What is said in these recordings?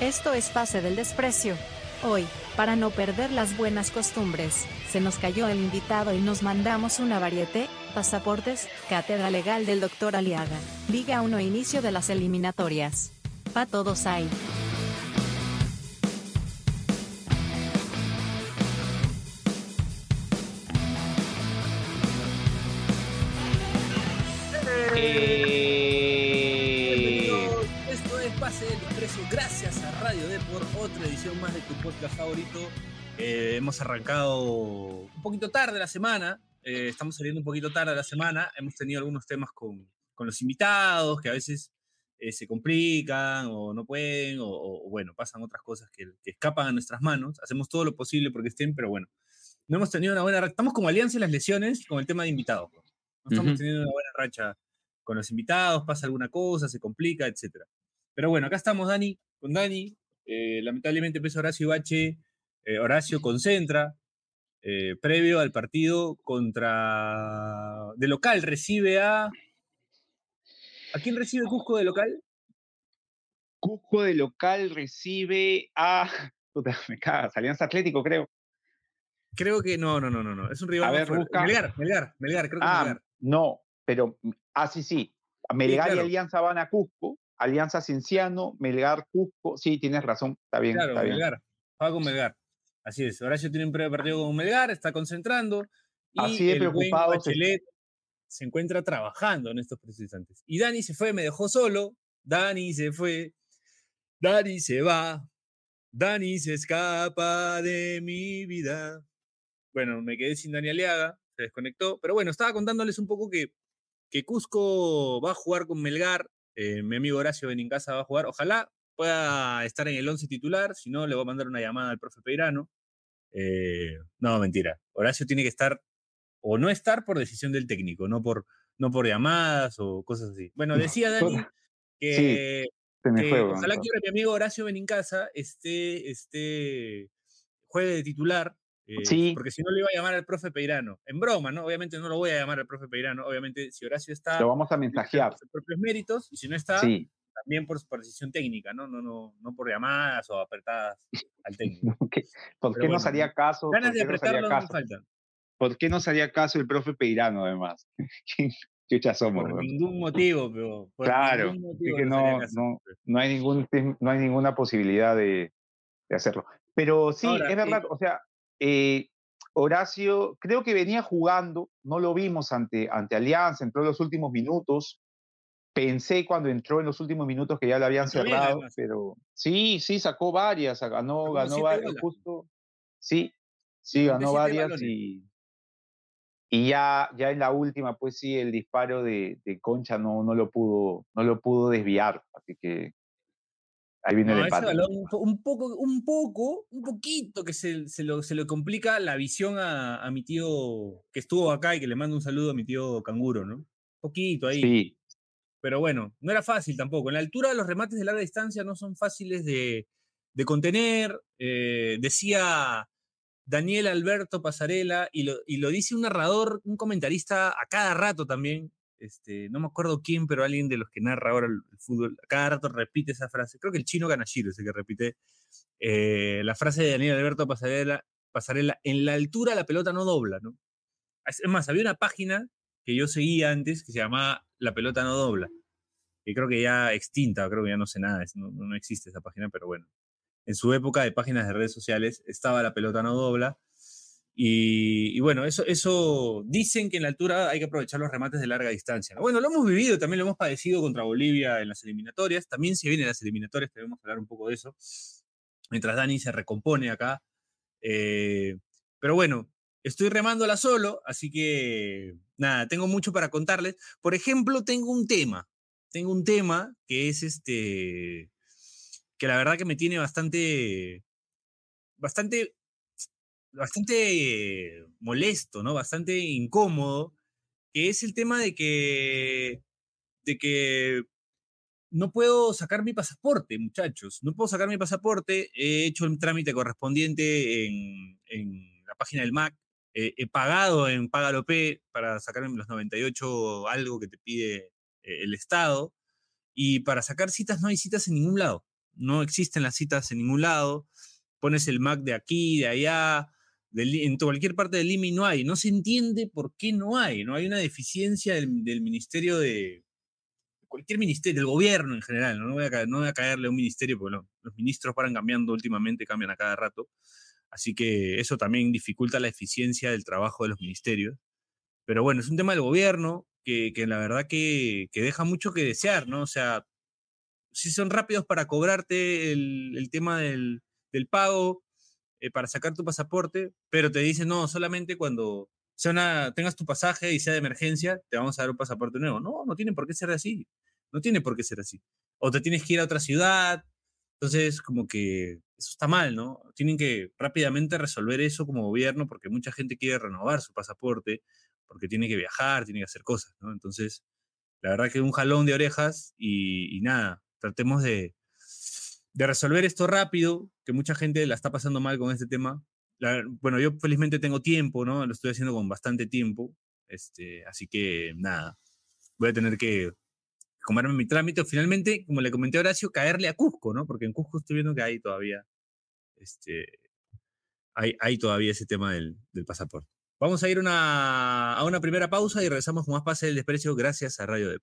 Esto es Pase del Desprecio. Hoy, para no perder las buenas costumbres, se nos cayó el invitado y nos mandamos una varieté, pasaportes, cátedra legal del doctor Aliaga, Liga 1 inicio de las eliminatorias. Pa todos hay. Radio D por otra edición más de tu podcast favorito. Eh, hemos arrancado un poquito tarde la semana, eh, estamos saliendo un poquito tarde la semana, hemos tenido algunos temas con, con los invitados que a veces eh, se complican o no pueden, o, o, bueno, pasan otras cosas que, que escapan a nuestras manos. Hacemos todo lo posible porque estén, pero bueno, no hemos tenido una buena racha. Estamos como alianza en las lesiones con el tema de invitados. ¿no? Estamos Ujú. teniendo una buena racha con los invitados, pasa alguna cosa, se complica, etc. Pero bueno, acá estamos, Dani, con Dani. Eh, lamentablemente empezó Horacio Bache. eh, Horacio concentra. eh, previo al partido contra. De local, recibe a. ¿A quién recibe Cusco de local? Cusco de local recibe a. Puta, me cagas, Alianza Atlético, creo. Creo que no, no, no, no, no. Es un rival. A ver, busca. Melgar, Melgar, Melgar, creo que Ah, Melgar. no, pero. Ah, sí, sí. Melgar claro. y Alianza van a Cusco. Alianza Cienciano, Melgar, Cusco. Sí, tienes razón. Está bien, Claro, está bien. Melgar. Juega con Melgar. Así es. Horacio tiene un previo partido con Melgar, está concentrando. Y Así de es- Bachelet se encuentra trabajando en estos precisos instantes. Y Dani se fue, me dejó solo. Dani se fue. Dani se va. Dani se escapa de mi vida. Bueno, me quedé sin Dani Aliaga, se desconectó. Pero bueno, estaba contándoles un poco que, que Cusco va a jugar con Melgar. Eh, mi amigo Horacio Benincasa va a jugar. Ojalá pueda estar en el 11 titular, si no, le voy a mandar una llamada al profe Peirano. Eh, no, mentira. Horacio tiene que estar o no estar por decisión del técnico, no por, no por llamadas o cosas así. Bueno, decía Dani que, Se me que fue, ojalá weón. que ahora mi amigo Horacio Benincasa esté, esté, juegue de titular. Eh, Sí. Porque si no le iba a llamar al profe Peirano. En broma, ¿no? Obviamente no lo voy a llamar al profe Peirano. Obviamente, si Horacio está, Lo vamos a mensajear. sus propios méritos. Y si no está, Sí. también por, por decisión técnica, ¿no? No, no, no por llamadas o apretadas al técnico. ¿Qué- ¿Por Pero qué bueno, nos haría caso? Ganas ¿Por de apretarlo no caso? faltan. ¿Por qué nos haría caso el profe Peirano, además? ¿Quién chucha somos? Por ningún motivo, pero. Por Claro, ningún es motivo que no, no, no hay ningún no hay ninguna posibilidad de, de hacerlo. Pero sí, Ahora, es verdad, o sea, eh, Horacio creo que venía jugando, no lo vimos ante, ante Alianza, entró en los últimos minutos. Pensé cuando entró en los últimos minutos que ya lo habían bien, cerrado, pero sí, sí, sacó varias, ganó, Sacó ganó siete varias, justo, sí, sí, ganó varias balones. y, y ya, ya en la última, pues sí, el disparo de, de Concha no, no lo pudo, no lo pudo desviar, así que ahí viene No, el empate. balón, un poco, un poco, un poquito que se, se, lo, se lo complica la visión a, a mi tío que estuvo acá y que le mando un saludo a mi tío Canguro, ¿no? Poquito ahí. Sí, Pero bueno, no era fácil tampoco. En la altura los remates de larga distancia no son fáciles de, de contener. eh, decía Daniel Alberto Pasarela, y lo, y lo dice un narrador, un comentarista a cada rato también. Este, no me acuerdo quién, pero alguien de los que narra ahora el, fútbol, cada rato repite esa frase. Creo que el chino Ganashiro es el que repite eh, la frase de Daniel Alberto Pasarela, Pasarela, en la altura la pelota no dobla. Es más, había una página que yo seguía antes que se llamaba La pelota no dobla, que creo que ya extinta, creo que ya no sé nada, no, no existe esa página, pero bueno. En su época de páginas de redes sociales estaba La pelota no dobla. Y, bueno, eso, eso dicen que en la altura hay que aprovechar los remates de larga distancia. ¿no? Bueno, lo hemos vivido, también lo hemos padecido contra Bolivia en las eliminatorias. También se vienen las eliminatorias, debemos hablar un poco de eso. Mientras Dani se recompone acá. Eh, pero bueno, estoy remándola solo, así que nada, tengo mucho para contarles. Por ejemplo, tengo un tema. Tengo un tema que es este. que la verdad que me tiene bastante. bastante. Bastante molesto, ¿no? Bastante incómodo. Que es el tema de que. de que no puedo sacar mi pasaporte, muchachos. No puedo sacar mi pasaporte. He hecho el trámite correspondiente en, en la página del MAC. Eh, he pagado en Págalo P para sacarme los 98 algo que te pide eh, el Estado. Y para sacar citas no hay citas en ningún lado. no existen las citas en ningún lado, pones el Mac de aquí, de allá, en cualquier parte del y no hay. No se entiende por qué no hay, no hay una deficiencia del, ministerio de, cualquier ministerio, del gobierno en general, no, voy, a, no voy a caerle a un ministerio porque los ministros paran cambiando últimamente, cambian a cada rato, así que eso también dificulta la eficiencia del trabajo de los ministerios. Pero bueno, es un tema del gobierno que, que la verdad que, que, deja mucho que desear, ¿no? O sea, si son rápidos para cobrarte el, el tema del, del pago, eh, para sacar tu pasaporte, pero te dicen, no, solamente cuando sea una, tengas tu pasaje y sea de emergencia, te vamos a dar un pasaporte nuevo. No, no tiene por qué ser así. No tiene por qué ser así. O te tienes que ir a otra ciudad. Entonces, como que eso está mal, ¿no? Tienen que rápidamente resolver eso como gobierno porque mucha gente quiere renovar su pasaporte porque tiene que viajar, tiene que hacer cosas, ¿no? Entonces, la verdad que un jalón de orejas y, nada, tratemos de, de, resolver esto rápido, que mucha gente la está pasando mal con este tema. bueno, yo felizmente tengo tiempo, ¿no? Lo estoy haciendo con bastante tiempo, este, así que nada, voy a tener que comerme mi trámite. Finalmente, como le comenté a Horacio, caerle a Cusco, ¿no? Porque en Cusco estoy viendo que hay todavía, este, hay, todavía ese tema del, pasaporte. Vamos a ir a una primera pausa y regresamos con más Pase del Desprecio gracias a Radio Dep.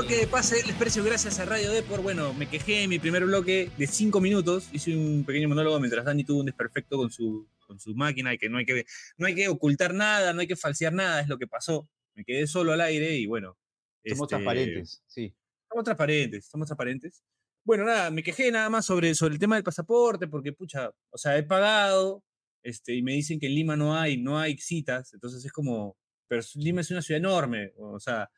Bloque de pase del desprecio gracias a Radio Depor. Bueno, me quejé en mi primer bloque de cinco minutos. Hice un pequeño monólogo mientras Dani tuvo un desperfecto con su, con su máquina y que no hay que no hay que ocultar nada, no hay que falsear nada, es lo que pasó. Me quedé solo al aire y bueno. Somos este, transparentes, sí. Somos transparentes, somos transparentes. Bueno, nada, me quejé nada más sobre, sobre el tema del pasaporte, porque, pucha, o sea, he pagado, este, y me dicen que en Lima no hay, no hay citas, entonces es como, pero Lima es una ciudad enorme, o sea,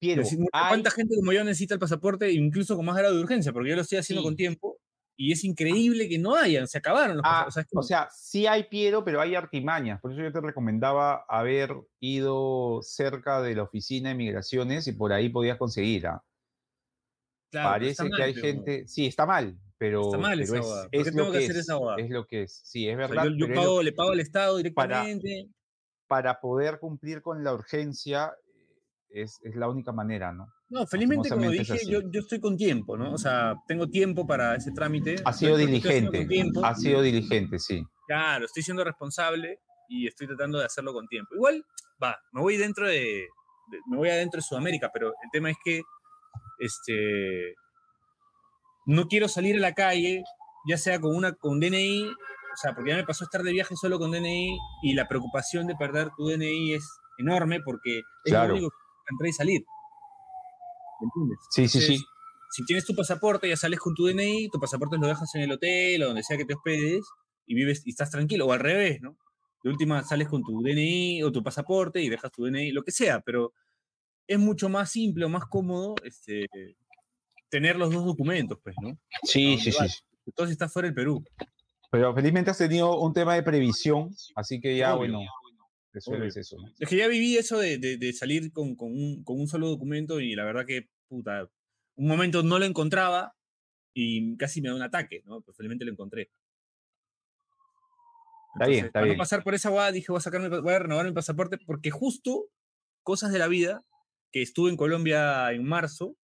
Piero, ¿Cuánta gente como yo necesita el pasaporte, incluso con más grado de urgencia? Porque yo lo estoy haciendo con tiempo y es increíble que no hayan, se acabaron los ah, O sea, sí hay Piero, pero hay artimañas. Por eso yo te recomendaba haber ido cerca de la oficina de migraciones y por ahí podías conseguir. ¿ah? Parece que hay gente. Sí, está mal, pero. Está mal esa es, es, lo que, es, es lo que es. Sí, es verdad. yo, le pago al Estado directamente. Para, para poder cumplir con la urgencia, es, la única manera, ¿no? No, felizmente, como dije, yo, yo, estoy con tiempo, ¿no? O sea, tengo tiempo para ese trámite. Ha sido diligente. Ha sido diligente, sí. Claro, estoy siendo responsable y estoy tratando de hacerlo con tiempo. Igual, va, me voy dentro de, me voy adentro de Sudamérica, pero el tema es que, este, no quiero salir a la calle, ya sea con una con DNI, o sea, porque ya me pasó estar de viaje solo con DNI y la preocupación de perder tu DNI es enorme porque es lo único entrar y salir. ¿Me entiendes? Sí, sí, sí. Si tienes tu pasaporte, ya sales con tu DNI, tu pasaporte lo dejas en el hotel o donde sea que te hospedes y vives y estás tranquilo, o al revés, ¿no? De última sales con tu DNI o tu pasaporte y dejas tu DNI, lo que sea, pero es mucho más simple o más cómodo este, tener los dos documentos, pues, ¿no? Sí, sí, sí. Entonces estás fuera del Perú. Pero felizmente has tenido un tema de previsión, así que ya, bueno, eso, Es que ya viví eso de, salir con, un, solo documento y la verdad que, puta, un momento no lo encontraba y casi me da un ataque, ¿no? Pues felizmente lo encontré. está bien, está para no pasar por esa guada, dije, voy a, sacarme, voy a renovar mi pasaporte porque justo, cosas de la vida, que estuve en Colombia en marzo,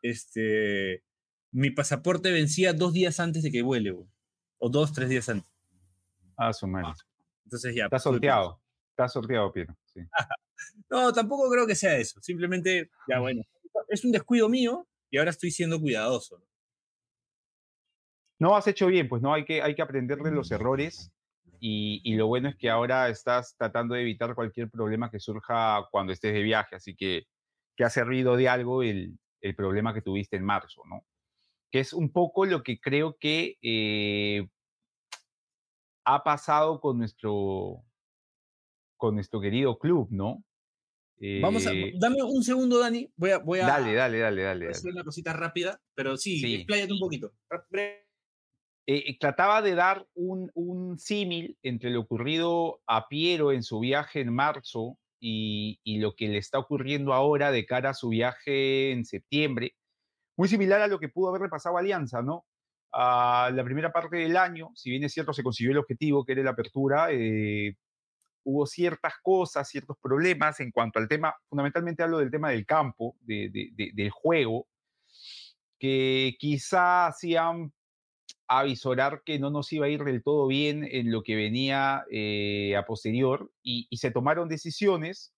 este, mi pasaporte vencía dos días antes de que vuele, o dos, tres días antes. Ah, su madre. Entonces ya. Está sorteado. Está sorteado, Piero. Sí. no, tampoco creo que sea eso. Simplemente, ya bueno, es un descuido mío y ahora estoy siendo cuidadoso. No, has hecho bien, pues no, hay que, hay que aprender de los errores y, y, lo bueno es que ahora estás tratando de evitar cualquier problema que surja cuando estés de viaje, así que, que ha servido de algo el, el problema que tuviste en marzo, ¿no? Que es un poco lo que creo que eh, ha pasado con nuestro, con nuestro querido club, ¿no? Vamos a, Eh, dame un segundo, Dani. Voy a, voy a dale, dale, dale, dale. voy a dale. hacer una cosita rápida, pero sí, Sí. expláyate un poquito. Ra- bre- eh, trataba de dar un, un símil entre lo ocurrido a Piero en su viaje en marzo y, y lo que le está ocurriendo ahora de cara a su viaje en septiembre. Muy similar a lo que pudo haberle pasado a Alianza, ¿no? A la primera parte del año, si bien es cierto, se consiguió el objetivo, que era la apertura, eh, hubo ciertas cosas, ciertos problemas en cuanto al tema, fundamentalmente hablo del tema del campo, de- de- de- del juego, que quizá hacían avisorar que no nos iba a ir del todo bien en lo que venía eh, a posterior y, y se tomaron decisiones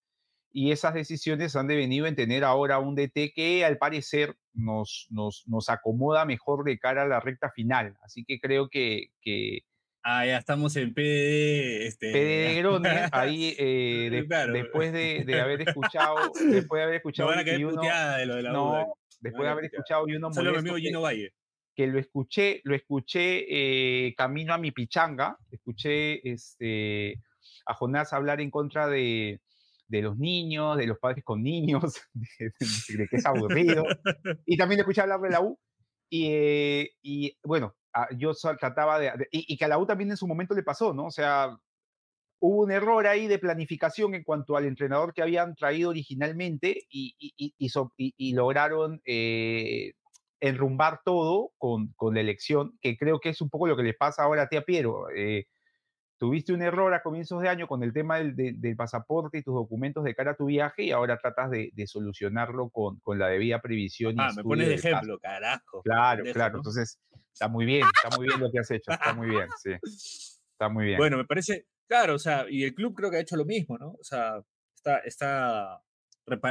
y esas decisiones han devenido en tener ahora un DT que al parecer nos, nos, nos acomoda mejor de cara a la recta final. Así que creo que, que Ah, ya estamos en PDD. Este, PD ahí eh, de- Claro. después de, de haber escuchado, después de haber escuchado van a caer uno- de lo de la no, UDA. después van de haber escuchado y uno Solo mi amigo que- Gino Valle. que lo escuché, lo escuché eh, camino a mi pichanga, escuché este, a Jonás hablar en contra de, de los niños, de los padres con niños, de, de- que es aburrido, y también lo escuché hablar de la U, y, eh, y, bueno, yo so- trataba de, y, que a la U también en su momento le pasó, ¿no? O sea, hubo un error ahí de planificación en cuanto al entrenador que habían traído originalmente y, y- y- y lograron eh, enrumbar todo con, con la elección, que creo que es un poco lo que le pasa ahora a Tía Piero. Eh, tuviste un error a comienzos de año con el tema del, de- del pasaporte y tus documentos de cara a tu viaje y ahora tratas de, de solucionarlo con, con la debida previsión. y Ah, me pones de caso. ejemplo, carajo. Claro, claro. ¿no? Entonces, está muy bien, está muy bien lo que has hecho, está muy bien, sí. Está muy bien. Bueno, me parece, claro, o sea, y el club creo que ha hecho lo mismo, ¿no? O sea, está, está,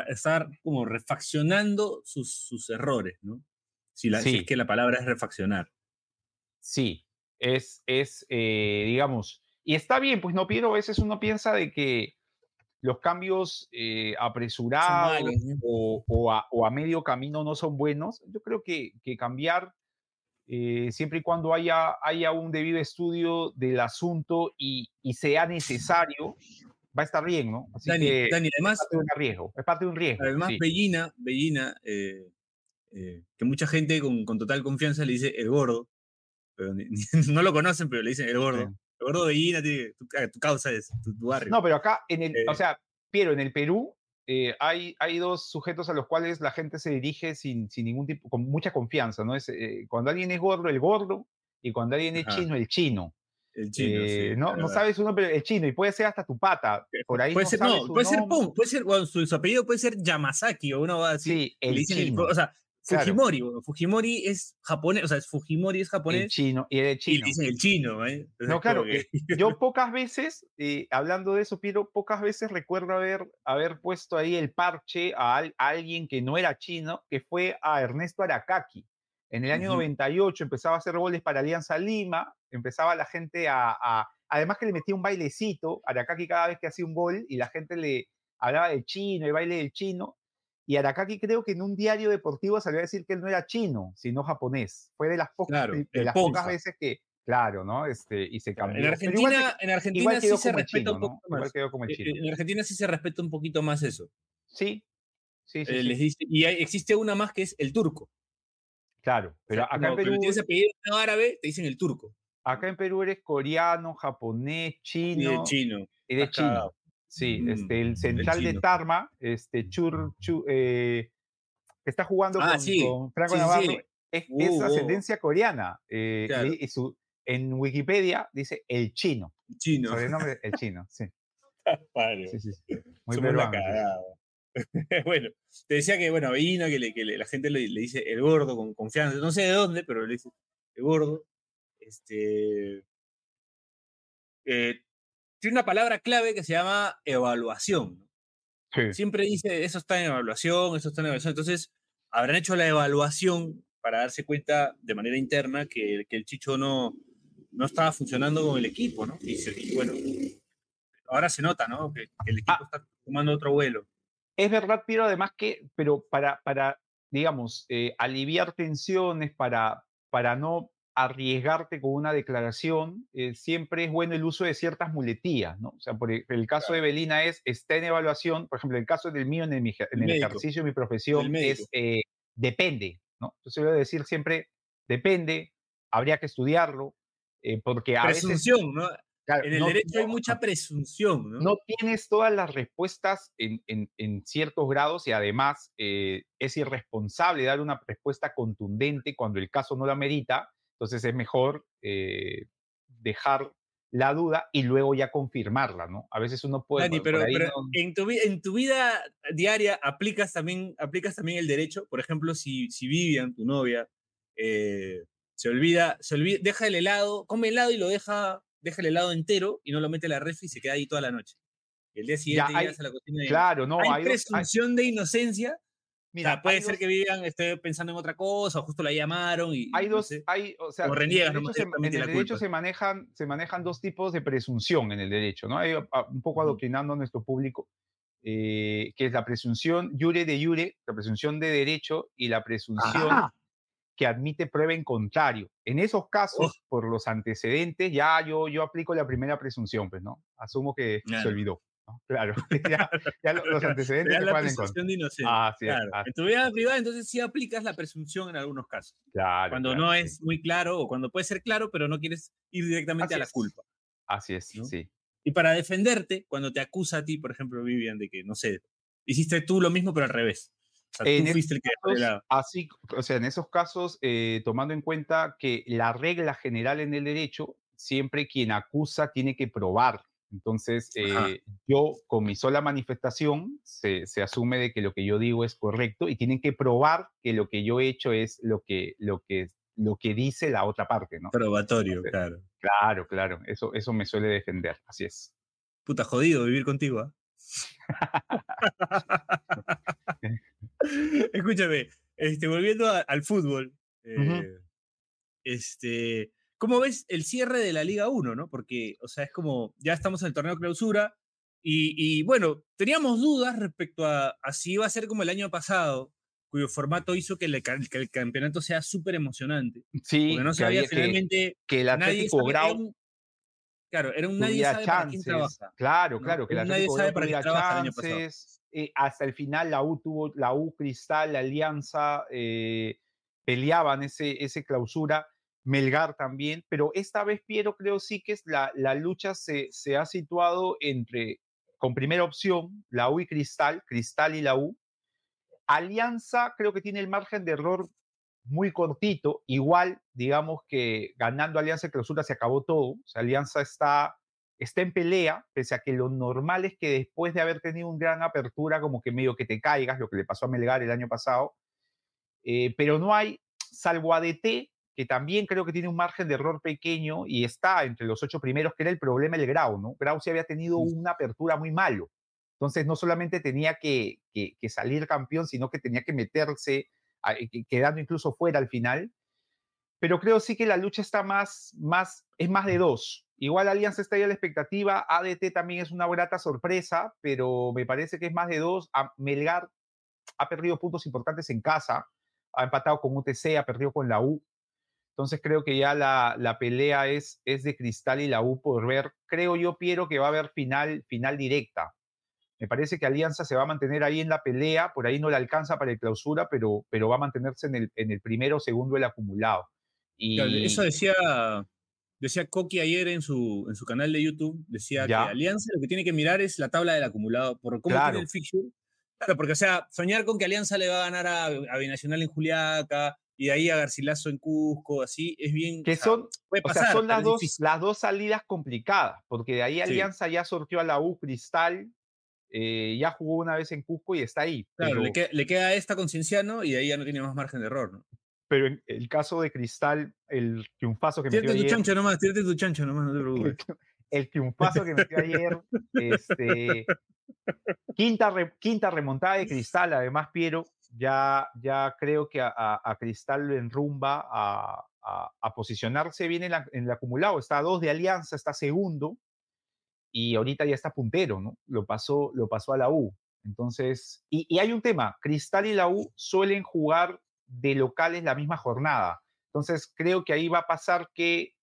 está como refaccionando sus, sus errores, ¿no? Si, la, si Sí. es que la palabra es refaccionar. Sí, es, es eh, digamos, y está bien, pues no, Piero, a veces uno piensa de que los cambios eh, apresurados o, o a, o a medio camino no son buenos. Yo creo que, que cambiar, eh, siempre y cuando haya, haya un debido estudio del asunto y, y sea necesario, va a estar bien, ¿no? Así Dani, que Dani, es además, parte de un riesgo, es parte de un riesgo. además sí. Bellina, Bellina eh, que mucha gente con, con total confianza le dice el gordo, pero ni- ni- no lo conocen, pero le dicen el gordo. El gordo Bellina, tiene- tu, ah, tu causa es tu, tu barrio. No, pero acá, en el, o Eh. sea, Piero, en el Perú eh, hay, hay dos sujetos a los cuales la gente se dirige sin, sin ningún tipo, con mucha confianza, ¿no? Es, eh, cuando alguien es gordo, el gordo, y cuando alguien es Ajá. chino, el chino. el chino, Eh, sí, no, no sabes uno, pero el chino, y puede ser hasta tu pata. Por ahí puede no ser, sabes no, puede ser. Pum, puede ser, bueno, su, su apellido puede ser Yamazaki o uno va a decir. Sí, le el dicen el- chino. o sea, Claro. Fujimori, bueno, Fujimori es japonés, o sea, es Fujimori es el japonés chino, y el y chino. dicen el chino, ¿eh? Entonces, No, claro, como que- Yo pocas veces, eh, hablando de eso, Piero, pocas veces recuerdo haber, haber puesto ahí el parche a, al- a alguien que no era chino, que fue a Ernesto Aracaki. En el año Ujú. 98 empezaba a hacer goles para Alianza Lima, empezaba la gente a, a- Además que le metía un bailecito, Aracaki cada vez que hacía un gol, y la gente le hablaba del chino, el baile del chino, y Aracaki creo que en un diario deportivo salió a decir que él no era chino, sino japonés. Fue de las pocas, Claro, de el las pocas Ponja. veces que, claro, ¿no? Este, y se cambió. en Pero igual Argentina, en Argentina sí se respeta chino, un Igual más. Eh, chino. En Argentina sí se respeta un poquito más eso. Sí, sí, sí, Eh, sí, les dice, y hay- existe una más que es el turco. claro. O Pero sea, acá, en Perú, tienes apellido árabe, te dicen el turco. acá en Perú eres coreano, japonés, Y chino. el chino. eres estás cagado. chino. Sí, Mm, este, el central de. Tarma, este, Chur, Chu- eh, que está jugando Ah, con, sí, con Franco sí, Navarro, sí. es, Uh, es uh. ascendencia coreana. eh, Claro. y- y su- en Wikipedia dice el chino, El chino. sobrenombre el chino, sí. Padre. sí, sí, sí. Muy Somos peruano, bueno, te decía que, bueno, Bellina, que, le- que le- la gente le, le dice el gordo con confianza. No sé de dónde, pero le dice el gordo. Este. eh, tiene una palabra clave que se llama evaluación. Siempre dice, eso está en evaluación, eso está en evaluación. Entonces, habrán hecho la evaluación para darse cuenta de manera interna que, que el Chicho no, no estaba funcionando con el equipo, ¿no? Y, bueno, ahora se nota, ¿no? Que, que el equipo Ah. está tomando otro vuelo. Es verdad, Piero, además que, pero para, para digamos, eh, aliviar tensiones, para, para no arriesgarte con una declaración, eh, siempre es bueno el uso de ciertas muletillas, ¿no? O sea, por e, el, caso de Belina es, está en evaluación, por ejemplo, el caso del mío en el, ejercicio de mi profesión es, eh, depende, ¿no? Entonces voy a decir siempre, depende, habría que estudiarlo, eh, porque a Presunción, ¿no? en el derecho hay mucha presunción. ¿no? no tienes todas las respuestas en, en, ciertos grados y además eh, es irresponsable dar una respuesta contundente cuando el caso no la merita. Entonces es mejor eh, dejar la duda y luego ya confirmarla, ¿no? A veces uno puede... Dani, pero, en, tu, en, tu, vida diaria aplicas también, aplicas también el derecho. Por ejemplo, si, si Vivian, tu novia, eh, se olvida, se olvida, deja el helado, come helado y lo deja deja el helado entero y no lo mete a la refri y se queda ahí toda la noche. el día siguiente ya, llegas a la cocina y claro, no, hay, presunción de inocencia. Mira, puede ser que Vivian esté pensando en otra cosa o justo la llamaron y hay dos, hay, o sea, reniegas, en el derecho, se, en el derecho se manejan, se manejan dos tipos de presunción en el derecho, ¿no? Hay ah, un poco adoctrinando a nuestro público. Eh, que es la presunción jure de jure, la presunción de derecho y la presunción que admite prueba en contrario. En esos casos, por los antecedentes, ya yo, yo aplico la primera presunción, pues, ¿no? Asumo que se olvidó. Claro, ya, los antecedentes se la presunción de inocencia. Ah, sí, claro. En tu vida privada, entonces sí aplicas la presunción en algunos casos. Claro. Cuando no es muy claro o cuando puede ser claro, pero no quieres ir directamente a la culpa. Así es, sí. Y para defenderte, cuando te acusa a ti, por ejemplo, Vivian, de que, no sé, hiciste tú lo mismo, pero al revés en así, o sea, en esos casos, eh, tomando en cuenta que la regla general en el derecho, siempre quien acusa tiene que probar. Entonces, eh, yo con mi sola manifestación se, se, asume de que lo que yo digo es correcto y tienen que probar que lo que yo he hecho es lo que, lo que, lo que dice la otra parte, ¿no? Probatorio, claro. Claro, claro. Eso, eso me suele defender, así es. Puta, jodido vivir contigo, ¿ah? Escúchame, este, volviendo al fútbol, eh, este, ¿cómo ves el cierre de la Liga 1? ¿no? Porque, o sea, es como, ya estamos en el torneo clausura y, bueno, teníamos dudas respecto a, si iba a ser como el año pasado, cuyo formato hizo que, el campeonato sea súper emocionante. Sí, porque no sabía finalmente que, el Atlético Grau Claro, era un nadie sabe para quién trabaja. Claro, claro, que la nadie sabe para quién trabaja el año pasado. Eh, hasta el final la U tuvo, la U Cristal, la Alianza eh, peleaban ese, ese clausura, Melgar también, pero esta vez Piero creo sí que es la, la lucha se, se ha situado entre, con primera opción, la U y Cristal, Cristal y la U. Alianza creo que tiene el margen de error muy cortito, igual, digamos que ganando Alianza Clausura se acabó todo, o Alianza está, está en pelea, pese a que lo normal es que después de haber tenido un gran apertura, como que medio que te caigas, lo que le pasó a Melgar el año pasado, eh, pero no hay, salvo ADT, que también creo que tiene un margen de error pequeño y está entre los ocho primeros, que era el problema del Grau, ¿no? Grau sí había tenido una apertura muy malo. Entonces no solamente tenía que, que salir campeón, sino que tenía que meterse quedando incluso fuera al final. Pero creo sí que la lucha está más, más, es más de dos. Igual Alianza está ahí a la expectativa, ADT también es una grata sorpresa, pero me parece que es más de dos. Melgar ha perdido puntos importantes en casa, ha empatado con UTC, ha perdido con la U. Entonces creo que ya la, la, pelea es, es de Cristal y la U por ver. Creo yo, Piero, que va a haber final, final directa. Me parece que Alianza se va a mantener ahí en la pelea, por ahí no le alcanza para el clausura, pero, pero va a mantenerse en el, en el primero o segundo el acumulado. Y... Eso decía, decía Coqui ayer en su, en su canal de YouTube, decía que Alianza lo que tiene que mirar es la tabla del acumulado, por cómo tiene el fixture. Claro, porque o sea, soñar con que Alianza le va a ganar a, a Binacional en Juliaca, y de ahí a Garcilaso en Cusco, así, es bien... Que son, o sea, son las dos, las dos salidas complicadas, porque de ahí Alianza ya sortió a la U Cristal, eh, ya jugó una vez en Cusco y está ahí. Claro, le, queda, esta con Cienciano y ahí ya no tiene más margen de error, ¿no? Pero en el caso de Cristal, el triunfazo que metió ayer... tu chancho nomás, tírate tu chancho nomás, no te preocupes. El, triunfazo que metió ayer, este, quinta, quinta remontada de Cristal, además, Piero, ya, ya creo que a, a Cristal lo enrumba a, a, posicionarse bien en, en, el acumulado. Está a dos de Alianza, está segundo, y ahorita ya está puntero, ¿no? Lo pasó, lo pasó a la U. Entonces, y, hay un tema, Cristal y la U suelen jugar de locales la misma jornada. Entonces creo que ahí va a pasar que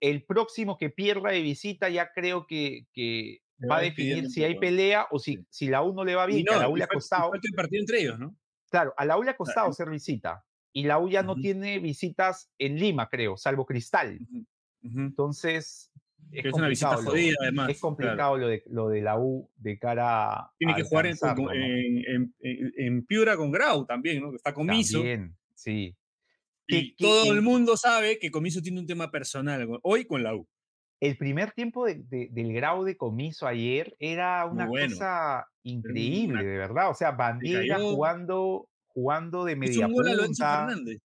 el próximo que pierda de visita ya creo que, que va a definir si hay pelea o si, si la U no le va bien. a la U le ha costado. el partido entre ellos, ¿no? Claro, a la U le ha costado ser visita y la U ya no tiene visitas en Lima, creo, salvo Cristal. Entonces, es, una visita jodida, además. Es complicado lo, de, lo de la U de cara a. Tiene que jugar en, en, Piura con Grau también, ¿no? Está Comiso. También, sí. Y todo el mundo sabe que Comiso tiene un tema personal hoy con la U. El primer tiempo de, del Grau de Comiso ayer era una cosa increíble, de verdad. O sea, Bandera jugando, jugando de media punta. Fernández.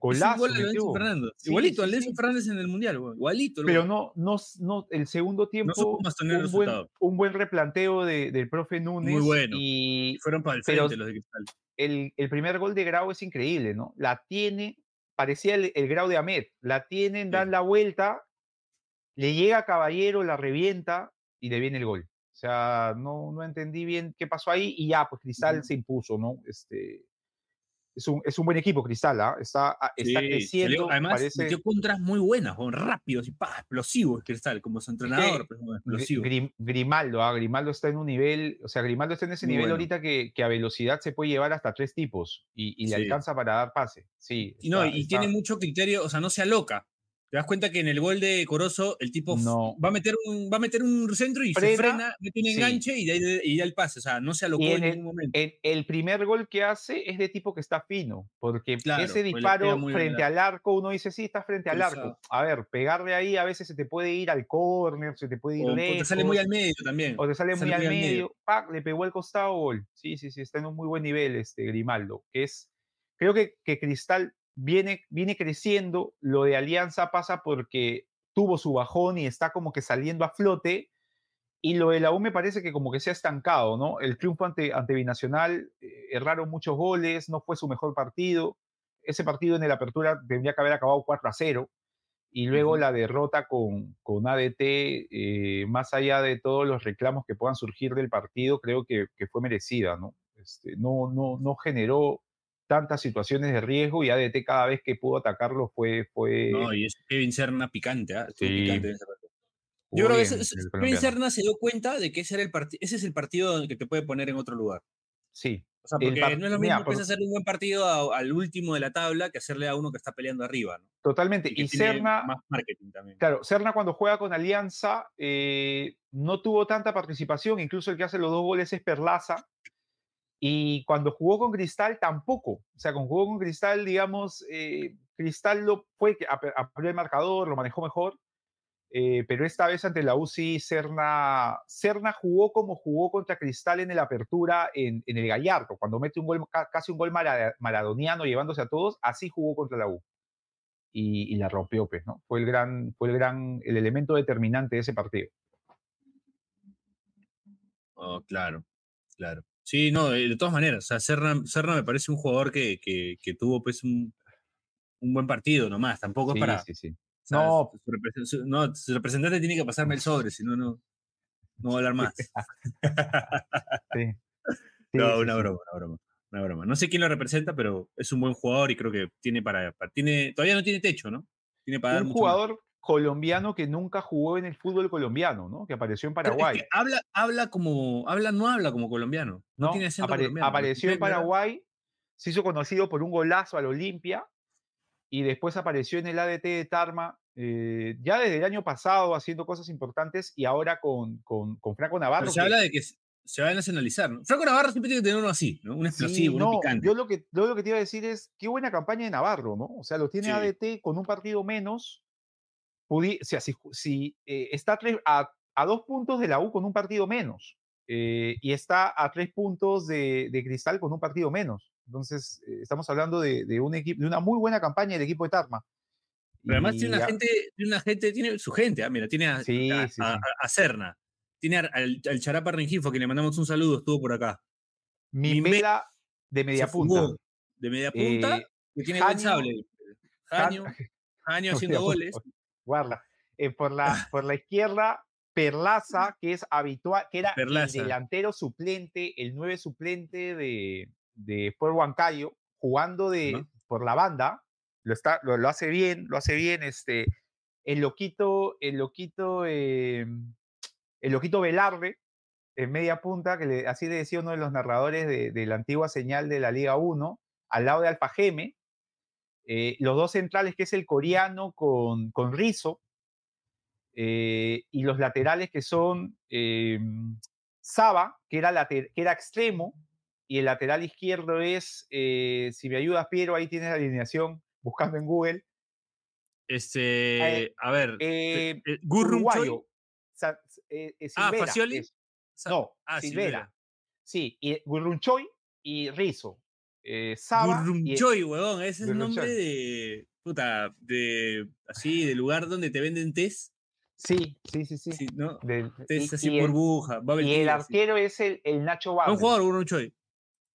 Golazo, Fernando. Igualito, sí, Fernández en el Mundial, igualito. Pero no, no, no, el segundo tiempo, un, buen, un, buen, replanteo de, del profe Núñez. Muy bueno. Y, fueron para el frente los de Cristal. El, el, primer gol de Grau es increíble, ¿no? La tiene, parecía el, el Grau de Ahmed, la tienen, dan la vuelta, le llega Caballero, la revienta y le viene el gol. O sea, no, no entendí bien qué pasó ahí y ya, pues Cristal se impuso, ¿no? Este, es un, es un buen equipo, Cristal, ¿ah? está, ah, está creciendo. además, parece... metió contras muy buenas, rápidos y explosivos, Cristal, como su entrenador. Pues, explosivo. Grimaldo, ¿ah? Grimaldo está en un nivel, o sea, Grimaldo está en ese nivel ahorita que, que, a velocidad se puede llevar hasta tres tipos y, y le alcanza para dar pase. Sí. y no, y tiene mucho criterio, o sea, no se aloca te das cuenta que en el gol de Corozo el tipo va, a meter un, va a meter un centro y se frena, mete un enganche y, de ahí, da el pase. O sea, no se alocó en, ningún momento. El, primer gol que hace es de tipo que está fino, porque ese disparo frente al arco, uno dice, sí, está frente al arco. A ver, pegarle ahí a veces se te puede ir al córner, se te puede ir o, lejos. O te sale muy al medio también. O te sale, muy, al medio. le pegó el costado gol. Sí, sí, sí, está en un muy buen nivel este Grimaldo. Que es, creo que, que Cristal viene, viene creciendo, lo de Alianza pasa porque tuvo su bajón y está como que saliendo a flote, y lo de la U me parece que como que se ha estancado, ¿no? El triunfo ante, ante Binacional, eh, erraron muchos goles, no fue su mejor partido, ese partido en la apertura tendría que haber acabado 4 a 0, y luego la derrota con, con ADT, eh, más allá de todos los reclamos que puedan surgir del partido, creo que, que fue merecida, ¿no? Este, no, no, no generó tantas situaciones de riesgo y ADT cada vez que pudo atacarlo fue... fue... No, y es Kevin Serna picante, ¿ah? Yo creo que Kevin Serna se dio cuenta de que ese, era el ese es el partido que te puede poner en otro lugar. Sí. O sea, porque no es lo mismo que hacer un buen partido al último de la tabla que hacerle a uno que está peleando arriba. ¿no? Totalmente. Y, Serna. Más marketing también. Claro, Serna cuando juega con Alianza eh, no tuvo tanta participación. Incluso el que hace los dos goles es Perlaza. Y cuando jugó con Cristal tampoco. O sea, cuando jugó con Cristal, digamos, eh, Cristal lo fue, abrió el marcador, lo manejó mejor. Eh, pero esta vez ante la UCI, Serna, Serna jugó como jugó contra Cristal en el apertura en, el Gallardo, cuando mete un gol, casi un gol maradoniano llevándose a todos, así jugó contra la U. Y, la rompió, pues, ¿no? Fue el gran, fue el gran, el elemento determinante de ese partido. Oh, claro, claro. Sí, no, de todas maneras, o sea, Serna, me parece un jugador que, que, tuvo pues un, un, buen partido nomás, tampoco es para... Sí, sí. No, su, no, su representante tiene que pasarme el sobre, si no, no, va a hablar más. sí. no, una broma, una broma, una broma. No sé quién lo representa, pero es un buen jugador y creo que tiene para... tiene, todavía no tiene techo, ¿no? Tiene para un dar jugador colombiano que nunca jugó en el fútbol colombiano, ¿no? Que apareció en Paraguay. habla, habla como, habla, no habla como colombiano. No, tiene colombiano. Apareció en Paraguay, se hizo conocido por un golazo al Olimpia y después apareció en el ADT de Tarma, eh, ya desde el año pasado haciendo cosas importantes y ahora con, con, Franco Navarro. se habla de que se va a nacionalizar. ¿no? Franco Navarro siempre tiene que tener uno así, ¿no? un explosivo, un picante. Yo lo, que, yo lo que te iba a decir es, qué buena campaña de Navarro, ¿no? O sea, lo tiene ADT con un partido menos, si, eh, está a, a, dos puntos de la U con un partido menos eh, y está a tres puntos de, de, Cristal con un partido menos. Entonces, eh, estamos hablando de, de, un equipo, de una muy buena campaña del equipo de Tarma. Pero además tiene una, gente, tiene una gente, tiene su gente, ah, mira, tiene a, a, Cerna, tiene al, Charapa Rengifo, que le mandamos un saludo, estuvo por acá. Mi mela de media punta. De media punta, que tiene buen sable. Jaño, Jaño haciendo goles guarda. Eh, por, la, por la izquierda, Perlaza, que es habitual, que era el delantero suplente, el nueve suplente de, de Pueblo Huancayo, jugando de, por la banda, lo, está, lo, hace bien, lo hace bien. Este, el loquito, el loquito, eh, el loquito Velarde, en media punta, que le, así decía uno de los narradores de, la antigua señal de la Liga 1, al lado de Alfajeme. Eh, los dos centrales, que es el coreano con, con Rizo, eh, y los laterales que son Saba, que era, que era extremo, y el lateral izquierdo es, si me ayudas, Piero, ahí tienes la alineación, buscando en Google. Este, a ver, eh, eh Uruguayo. Eh, eh, ah, Facioli. no, ah, Silvera. Sí, y Gurrunchoy y Rizo. Eh, Saba Gurrunchoy, huevón, ese es el nombre de, puta, de, así, del lugar donde te venden test. Sí, sí, sí, sí. ¿no? test así burbuja. y el arquero es el, el Nacho Barrios. Un jugador, Gurrunchoy.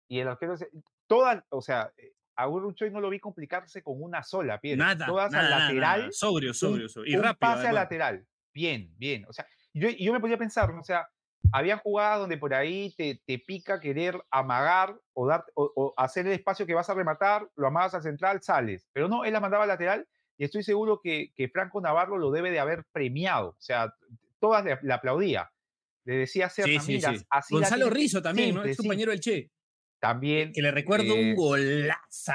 Y el arquero es, toda, o sea, a Choi no lo vi complicarse con una sola piedra. Nada. Todas al lateral. Sobrio, sobrio, sobrio. Y un rápido. Pase al lateral. Bien, bien. O sea, yo, yo me podía pensar, o sea, había jugadas donde por ahí te, te pica querer amagar o, dar, o, hacer el espacio que vas a rematar, lo amagas al central, sales. Pero no, él la mandaba al lateral y estoy seguro que, que Franco Navarro lo debe de haber premiado. O sea, todas le, aplaudía. Le decía hacer sí, sí, sí. así Gonzalo Rizo también, ¿no? Es compañero del Che. También. Que le recuerdo un golazo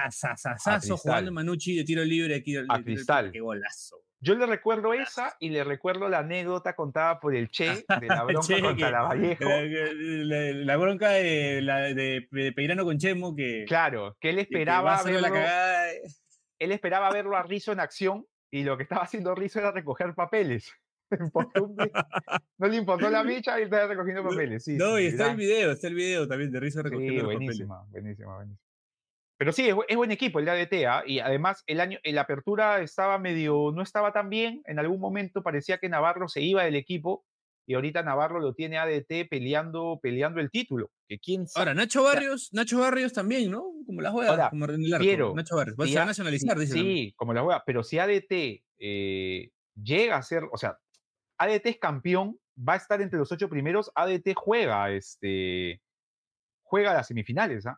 jugando Manucci de tiro libre aquí. A Cristal. Qué golazo. Yo le recuerdo esa y le recuerdo la anécdota contada por el Che de la bronca contra la Vallejo. La, bronca de, la, de, Peirano con Chemo que... Claro, que él esperaba verlo, él esperaba verlo a Rizzo en acción y lo que estaba haciendo Rizzo era recoger papeles. no le importó la bicha y estaba recogiendo papeles. Sí, no, y está el video, está el video también de Rizzo recogiendo sí, buenísima, Buenísima, buenísima. Pero sí, es, buen equipo el de ADT, ¿ah? y además el año, en la apertura estaba medio, no estaba tan bien, en algún momento parecía que Navarro se iba del equipo, y ahorita Navarro lo tiene ADT peleando, peleando el título. Que quién Ahora, Nacho Barrios, Nacho Barrios también, ¿no? Como la juega, como el arco. Nacho Barrios, va a nacionalizar, dice. Sí, como la juega, pero si ADT eh, llega a ser, o sea, ADT es campeón, va a estar entre los ocho primeros, ADT juega, este, juega las semifinales, ¿ah?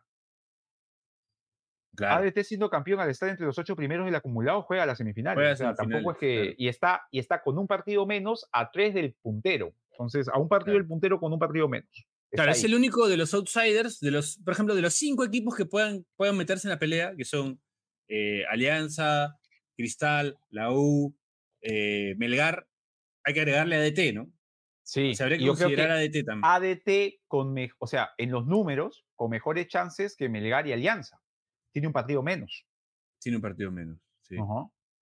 ADT siendo campeón al estar entre los ocho primeros del acumulado juega las semifinales. tampoco es que y está y está con un partido menos a tres del puntero. Entonces a un partido del puntero con un partido menos. claro, es el único de los outsiders, de los, por ejemplo, de los cinco equipos que puedan, puedan meterse en la pelea, que son eh, Alianza, Cristal, la U, eh, Melgar hay que agregarle ADT, ¿no? Sí, se habría que considerar ADT también. ADT, con o sea, en los números, con mejores chances que Melgar y Alianza. Tiene un partido menos. Tiene un partido menos, sí.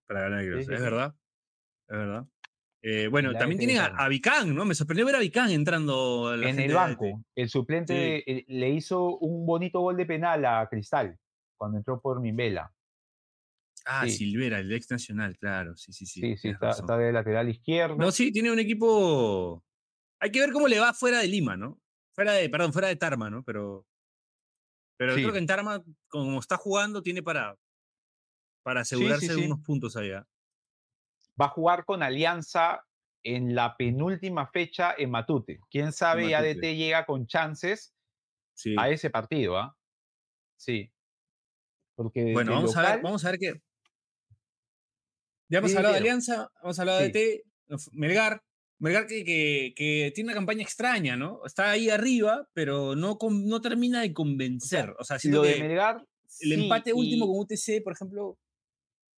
Para ganar Es verdad. Es verdad. Eh, bueno, también tiene a, Vicán, ¿no? Me sorprendió ver a Vicán entrando en el banco. El suplente eh, le hizo un bonito gol de penal a Cristal cuando entró por Mimbela. Ah, Silvera, el ex nacional, claro, sí, sí, sí. Sí, sí, está, de lateral izquierdo. No, sí, tiene un equipo. Hay que ver cómo le va fuera de Lima, ¿no? Fuera de, perdón, fuera de Tarma, ¿no? Pero. Pero creo que en Tarma, como está jugando, tiene para, para asegurarse unos puntos allá. Va a jugar con Alianza en la penúltima fecha en Matute. Quién sabe, ADT llega con chances a ese partido, ¿ah? Sí. Porque bueno, vamos, a ver, vamos a ver qué, ya hemos hablado de Alianza, hemos hablado de T, Melgar. Melgar que, que, tiene una campaña extraña, ¿no? Está ahí arriba, pero no, no termina de convencer. O sea, lo de Melgar. El empate último con UTC, por ejemplo.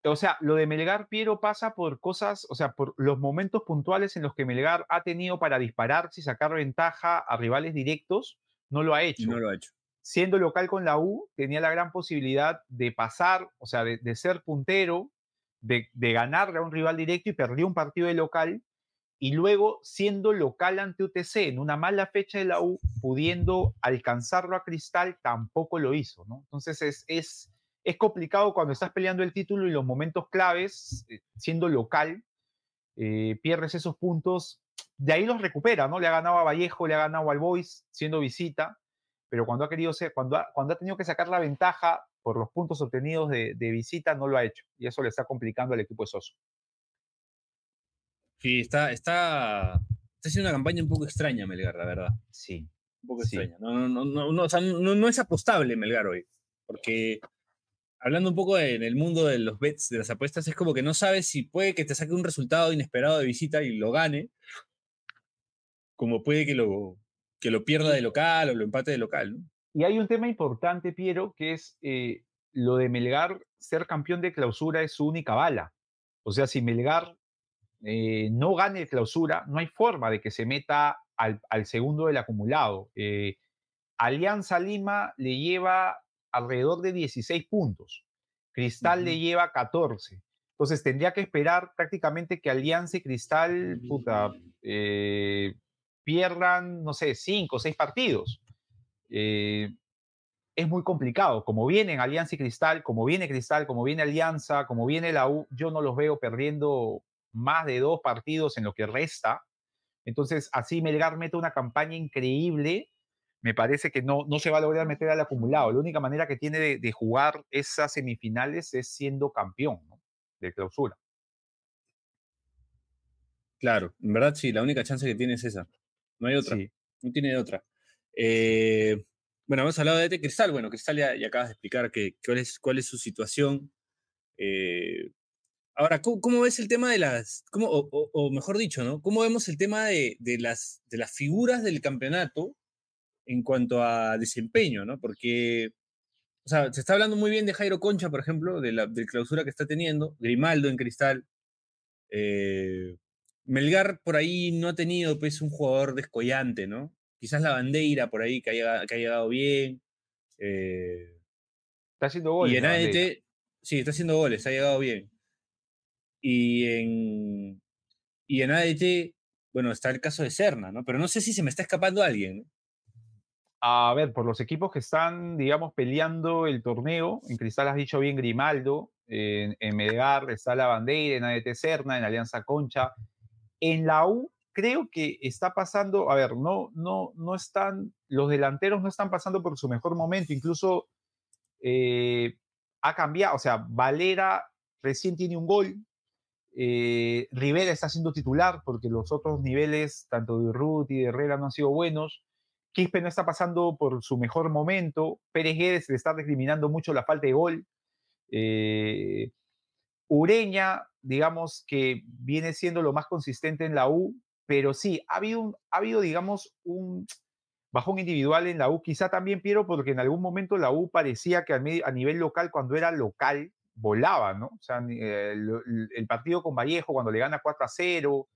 O sea, lo de Melgar, Piero, pasa por cosas, o sea, por los momentos puntuales en los que Melgar ha tenido para dispararse y sacar ventaja a rivales directos, no lo ha hecho. no lo ha hecho. Siendo local con la U, tenía la gran posibilidad de pasar, o sea, de ser puntero, de, ganarle a un rival directo y perdió un partido de local y luego siendo local ante UTC en una mala fecha de la U, pudiendo alcanzarlo a Cristal, tampoco lo hizo, ¿no? Entonces es, es, es complicado cuando estás peleando el título y los momentos claves, eh, siendo local, eh, pierdes esos puntos, de ahí los recupera, ¿no? Le ha ganado a Vallejo, le ha ganado al Boys siendo visita, pero cuando ha querido ser, cuando cuando ha tenido que sacar la ventaja, por los puntos obtenidos de, visita no lo ha hecho y eso le está complicando al equipo de Soso. Sí, está, está, está haciendo una campaña un poco extraña Melgar, la verdad. Sí. Un poco extraña. No, no, no, no, no, es apostable Melgar hoy, porque hablando un poco en el mundo de los bets, de las apuestas, es como que no sabes si puede que te saque un resultado inesperado de visita y lo gane, como puede que lo, que lo pierda de local o lo empate de local. ¿no? Y hay un tema importante, Piero, que es eh, lo de Melgar ser campeón de clausura es su única bala. O sea, si Melgar eh, no gane clausura, no hay forma de que se meta al, segundo del acumulado. Eh, Alianza Lima le lleva alrededor de 16 puntos. Cristal le lleva 14. Entonces tendría que esperar prácticamente que Alianza y Cristal eh, pierdan, no sé, 5 o 6 partidos. es muy complicado. Como vienen Alianza y Cristal, como viene Cristal, como viene Alianza, como viene la U, yo no los veo perdiendo más de dos partidos en lo que resta. Entonces, así Melgar mete una campaña increíble. Me parece que no, no se va a lograr meter al acumulado. La única manera que tiene de, jugar esas semifinales es siendo campeón de clausura. Claro, en verdad sí, la única chance que tiene es esa. No hay otra. No tiene otra. Eh, bueno, hemos hablado de este Cristal. Bueno, Cristal ya, acabas de explicar que, cuál, es, cuál es su situación. Eh, Ahora, ¿cómo, ves el tema de las, cómo, o, mejor dicho, ¿no? ¿Cómo vemos el tema de, las, de las figuras del campeonato en cuanto a desempeño, ¿no? Porque, o sea, se está hablando muy bien de Jairo Concha, por ejemplo, de la clausura que está teniendo, Grimaldo en Cristal. Eh, Melgar por ahí no ha tenido, pues, un jugador descollante, ¿no? Quizás la bandera por ahí que ha, que llegado bien. Eh, está haciendo goles. Y en ADT, sí, está haciendo goles, ha llegado bien. Y en, y en ADT, bueno, está el caso de Serna, ¿no? Pero no sé si se me está escapando alguien. A ver, por los equipos que están, digamos, peleando el torneo, en Cristal has dicho bien Grimaldo, en, en está la bandera, en ADT Serna, en Alianza Concha. En la U creo que está pasando, a ver, no, no, no están, los delanteros no están pasando por su mejor momento, incluso eh, ha cambiado, o sea, Valera recién tiene un gol, eh, Rivera está siendo titular porque los otros niveles, tanto de Ruth y de Herrera, no han sido buenos. Quispe no está pasando por su mejor momento. Pérez Guedes le está discriminando mucho la falta de gol. Eh, Ureña, digamos que viene siendo lo más consistente en la U, pero sí, ha habido, ha habido digamos, un bajón individual en la U. Quizá también, Piero, porque en algún momento la U parecía que a nivel local, cuando era local, volaba, ¿no? O sea, eh, el, partido con Vallejo, cuando le gana 4 a 0,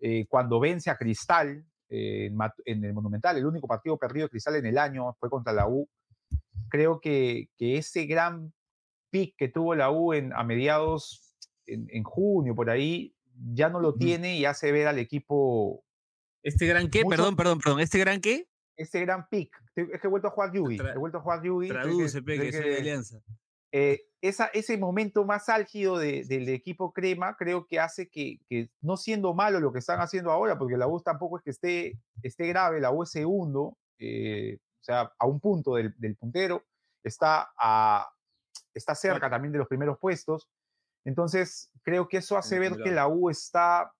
eh, cuando vence a Cristal eh, en, el Monumental, el único partido perdido de Cristal en el año fue contra la U. Creo que, que ese gran pick que tuvo la U en, a mediados, en, junio, por ahí, ya no lo tiene y hace ver al equipo. ¿Este gran qué? perdón, perdón, perdón. ¿Este gran qué? Este gran pick. Es que he vuelto a jugar Yugi. He vuelto a jugar Yugi. Traduce, que, que, de Alianza. Eh, esa, ese momento más álgido del equipo Crema creo que hace que, no siendo malo lo que están haciendo ahora, porque la U tampoco es que esté, esté grave, la U es segundo, eh, o sea, a un punto del, puntero, está, a, está cerca también de los primeros puestos. Entonces, creo que eso hace ver que la U está,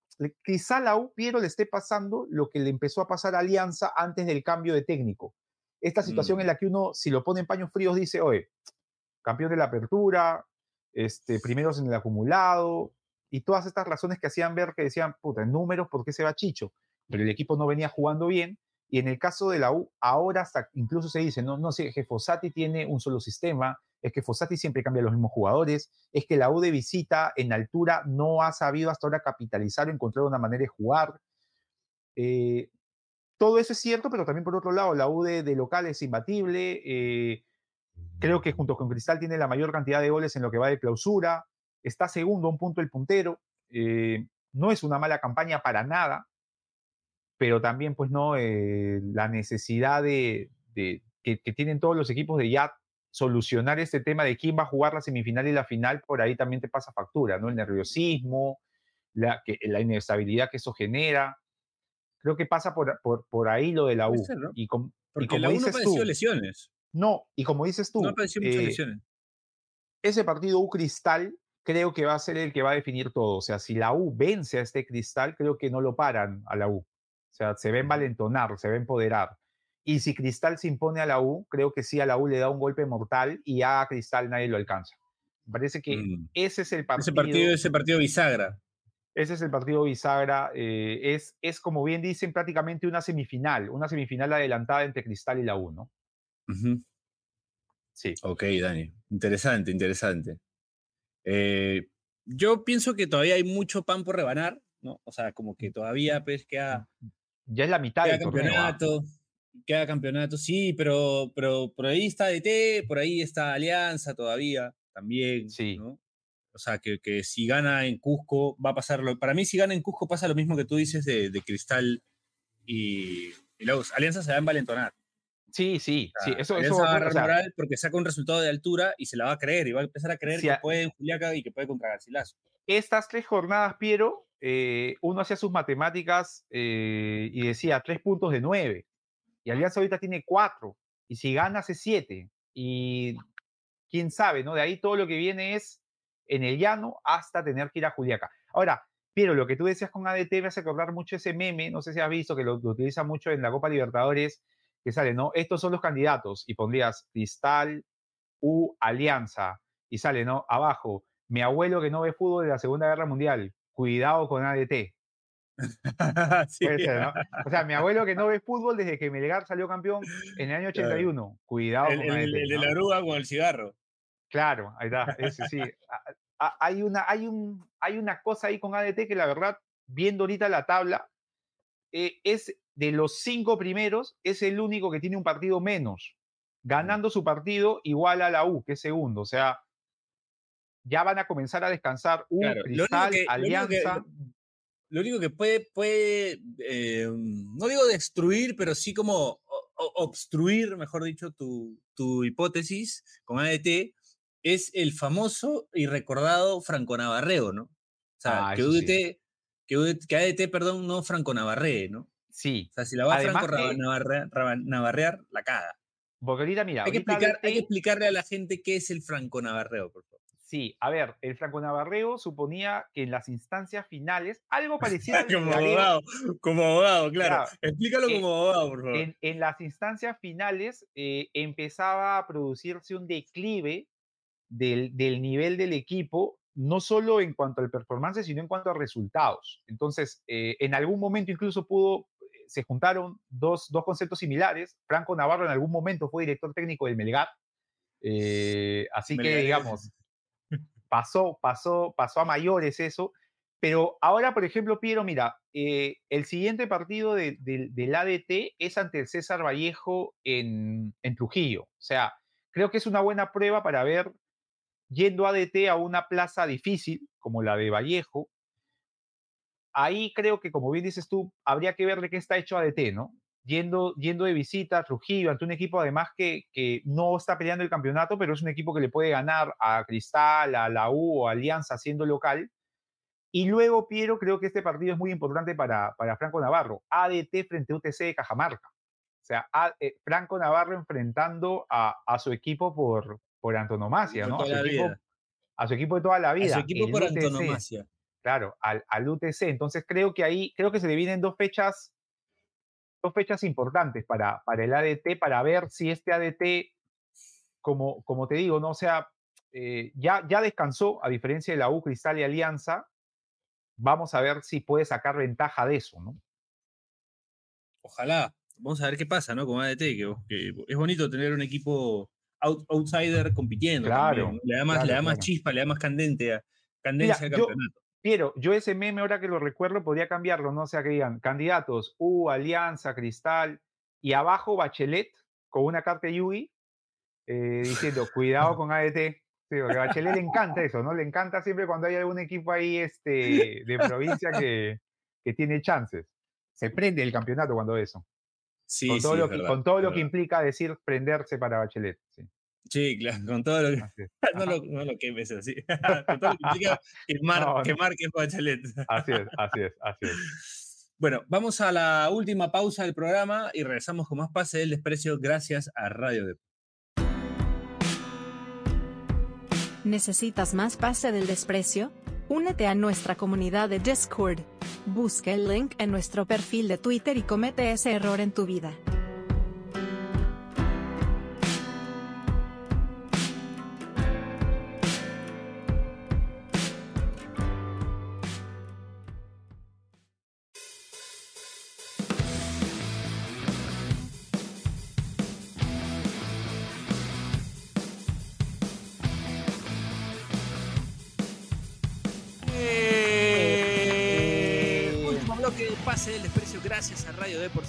quizá la U, Piero, le esté pasando lo que le empezó a pasar a Alianza antes del cambio de técnico. Esta situación mm. en la que uno, si lo pone en paños fríos, dice, oye, campeón de la apertura, este, primeros en el acumulado, y todas estas razones que hacían ver que decían, puta, en números, ¿por qué se va Chicho? Pero el equipo no venía jugando bien, y en el caso de la U, ahora hasta incluso se dice, no, no sé, que Fossati tiene un solo sistema, es que Fossati siempre cambia los mismos jugadores, es que la U de visita en altura no ha sabido hasta ahora capitalizar o encontrar una manera de jugar. Eh, todo eso es cierto, pero también por otro lado, la U de, local es imbatible, eh, Creo que junto con Cristal tiene la mayor cantidad de goles en lo que va de clausura. Está segundo, un punto el puntero. Eh, no es una mala campaña para nada, pero también, pues, no, eh, la necesidad de, que, tienen todos los equipos de ya solucionar este tema de quién va a jugar la semifinal y la final, por ahí también te pasa factura, ¿no? El nerviosismo, la, que, la inestabilidad que eso genera. Creo que pasa por, por, ahí lo de la U. y, Porque la U no padeció lesiones. No, y como dices tú, eh, ese partido U Cristal creo que va a ser el que va a definir todo. O sea, si la U vence a este Cristal, creo que no lo paran a la U. O sea, se va a envalentonar, se a empoderar. Y si Cristal se impone a la U, creo que sí a la U le da un golpe mortal y a Cristal nadie lo alcanza. parece que Mm. ese es el partido. Ese partido, ese partido bisagra. Ese es el partido bisagra. eh, es, es, como bien dicen, prácticamente una semifinal, una semifinal adelantada entre Cristal y la U, ¿no? Sí. Ok, Dani. Interesante, interesante. Eh, yo pienso que todavía hay mucho pan por rebanar, ¿no? O sea, como que todavía pues, queda, Ya es la mitad queda del torneo. ¿ah? campeonato. Queda campeonato, sí, pero, pero por ahí está DT, por ahí está Alianza todavía, también. Sí. ¿no? O sea, que, que si gana en Cusco, va a pasar lo. Para mí, si gana en Cusco, pasa lo mismo que tú dices de, de Cristal y, y US. Alianza se va a envalentonar. Sí, sí, O sí. Eso, eso va a o sea, porque saca un resultado de altura y se la va a creer y va a empezar a creer que a- puede en Juliaca y que puede contra Garcilaso. estas tres jornadas, Piero, eh, uno hacía sus matemáticas eh, y decía tres puntos de nueve. Y Alianza ahorita tiene cuatro. Y si gana, hace siete. Y quién sabe, ¿no? De ahí todo lo que viene es en el llano hasta tener que ir a Juliaca. Ahora, Piero, lo que tú decías con ADT me hace acordar mucho ese meme, no sé si has visto que lo, lo utiliza mucho en la Copa Libertadores, que sale, ¿no? Estos son los candidatos y pondrías Cristal, U, Alianza, y sale, ¿no? Abajo, mi abuelo que no ve fútbol de la Segunda Guerra Mundial, cuidado con ADT. Sí. Puede ser, ¿no? O sea, mi abuelo que no ve fútbol desde que Melgar salió campeón en el año Claro. 81, cuidado El, con ADT. el de ¿no? la oruga con el cigarro. Claro, ahí está, ese sí. Hay una, hay, un, hay una cosa ahí con ADT que la verdad, viendo ahorita la tabla, eh, es de los cinco primeros, es el único que tiene un partido menos, ganando su partido igual a la U, que es segundo. O sea, ya van a comenzar a descansar U, Claro, lo Cristal, que- lo único que- Alianza. Lo único que puede, puede eh, no digo destruir, pero sí como obstruir, mejor dicho, tu, tu hipótesis con ADT, es el famoso y recordado Franco Navarreo, ¿no? O sea, Ah, que, sí. UDT, que, UDT que ADT, perdón, no Franco Navarree, ¿no? Sí, O sea, si la va Franco que- Navarrear, la caga. porque ahorita, mira, Hay que, ahorita explicar, hay que ADT explicarle a la gente qué es el Franco Navarreo, por favor. Sí, a ver, el Franco Navarreo suponía que en las instancias finales, algo parecido al Como abogado, como abogado, claro. Claro. Explícalo Eh, como abogado, por favor. en, en las instancias finales eh, empezaba a producirse un declive del, del nivel del equipo, no solo en cuanto al performance, sino en cuanto a resultados. Entonces, eh, en algún momento incluso pudo, se juntaron dos, dos conceptos similares. Franco Navarro en algún momento fue director técnico del Melgar, eh, así que Melgareño. digamos, pasó, pasó, pasó a mayores eso. Pero ahora, por ejemplo, Piero, mira, eh, el siguiente partido de- del- del ADT es ante el César Vallejo en, en Trujillo. O sea, creo que es una buena prueba para ver, yendo ADT a una plaza difícil como la de Vallejo, ahí creo que, como bien dices tú, habría que ver de qué está hecho ADT, ¿no? Yendo, yendo de visita a Trujillo, ante un equipo además que, que no está peleando el campeonato, pero es un equipo que le puede ganar a Cristal, a la U o a Alianza siendo local. Y luego, Piero, creo que este partido es muy importante para, para Franco Navarro. ADT frente a UTC de Cajamarca. O sea, a- eh, Franco Navarro enfrentando a, a su equipo por, por antonomasia, ¿no? A su, equipo, vida. a su equipo de toda la A vida. su equipo por UTC. antonomasia. Claro, al, al UTC. Entonces creo que ahí, creo que se le vienen dos fechas, dos fechas importantes para, para el ADT, para ver si este ADT, como, como te digo, no o sea, eh, ya, ya descansó, a diferencia de la U, Cristal y Alianza. Vamos a ver si puede sacar ventaja de eso, ¿no? Ojalá. Vamos a ver qué pasa, ¿no? Con ADT, que, que es bonito tener un equipo out- outsider compitiendo. Claro, también, ¿no? Le da más, claro, le da más claro. chispa, le da más candente a- candencia al yo- campeonato. Piero, yo ese meme, ahora que lo recuerdo, podría cambiarlo, ¿no? O sea, que digan candidatos, U, Alianza, Cristal, y abajo Bachelet con una carta Yugi eh, diciendo, cuidado con ADT. Sí, porque a Bachelet le encanta eso, ¿no? Le encanta siempre cuando hay algún equipo ahí este, de provincia que, que tiene chances. Se prende el campeonato cuando eso. Sí, con todo, sí, lo, que, verdad, con todo es lo que verdad. implica decir prenderse para Bachelet. Sí, Sí, claro, con todo lo que. no, lo, no lo quemes así. con todo lo que implica quemar, No, no. quemar que es Bachelet. así es, así es, así es. Bueno, vamos a la última pausa del programa y regresamos con más pase del desprecio gracias a Radio de ¿Necesitas más pase del desprecio? Únete a nuestra comunidad de Discord. Busca el link en nuestro perfil de Twitter y comete ese error en tu vida.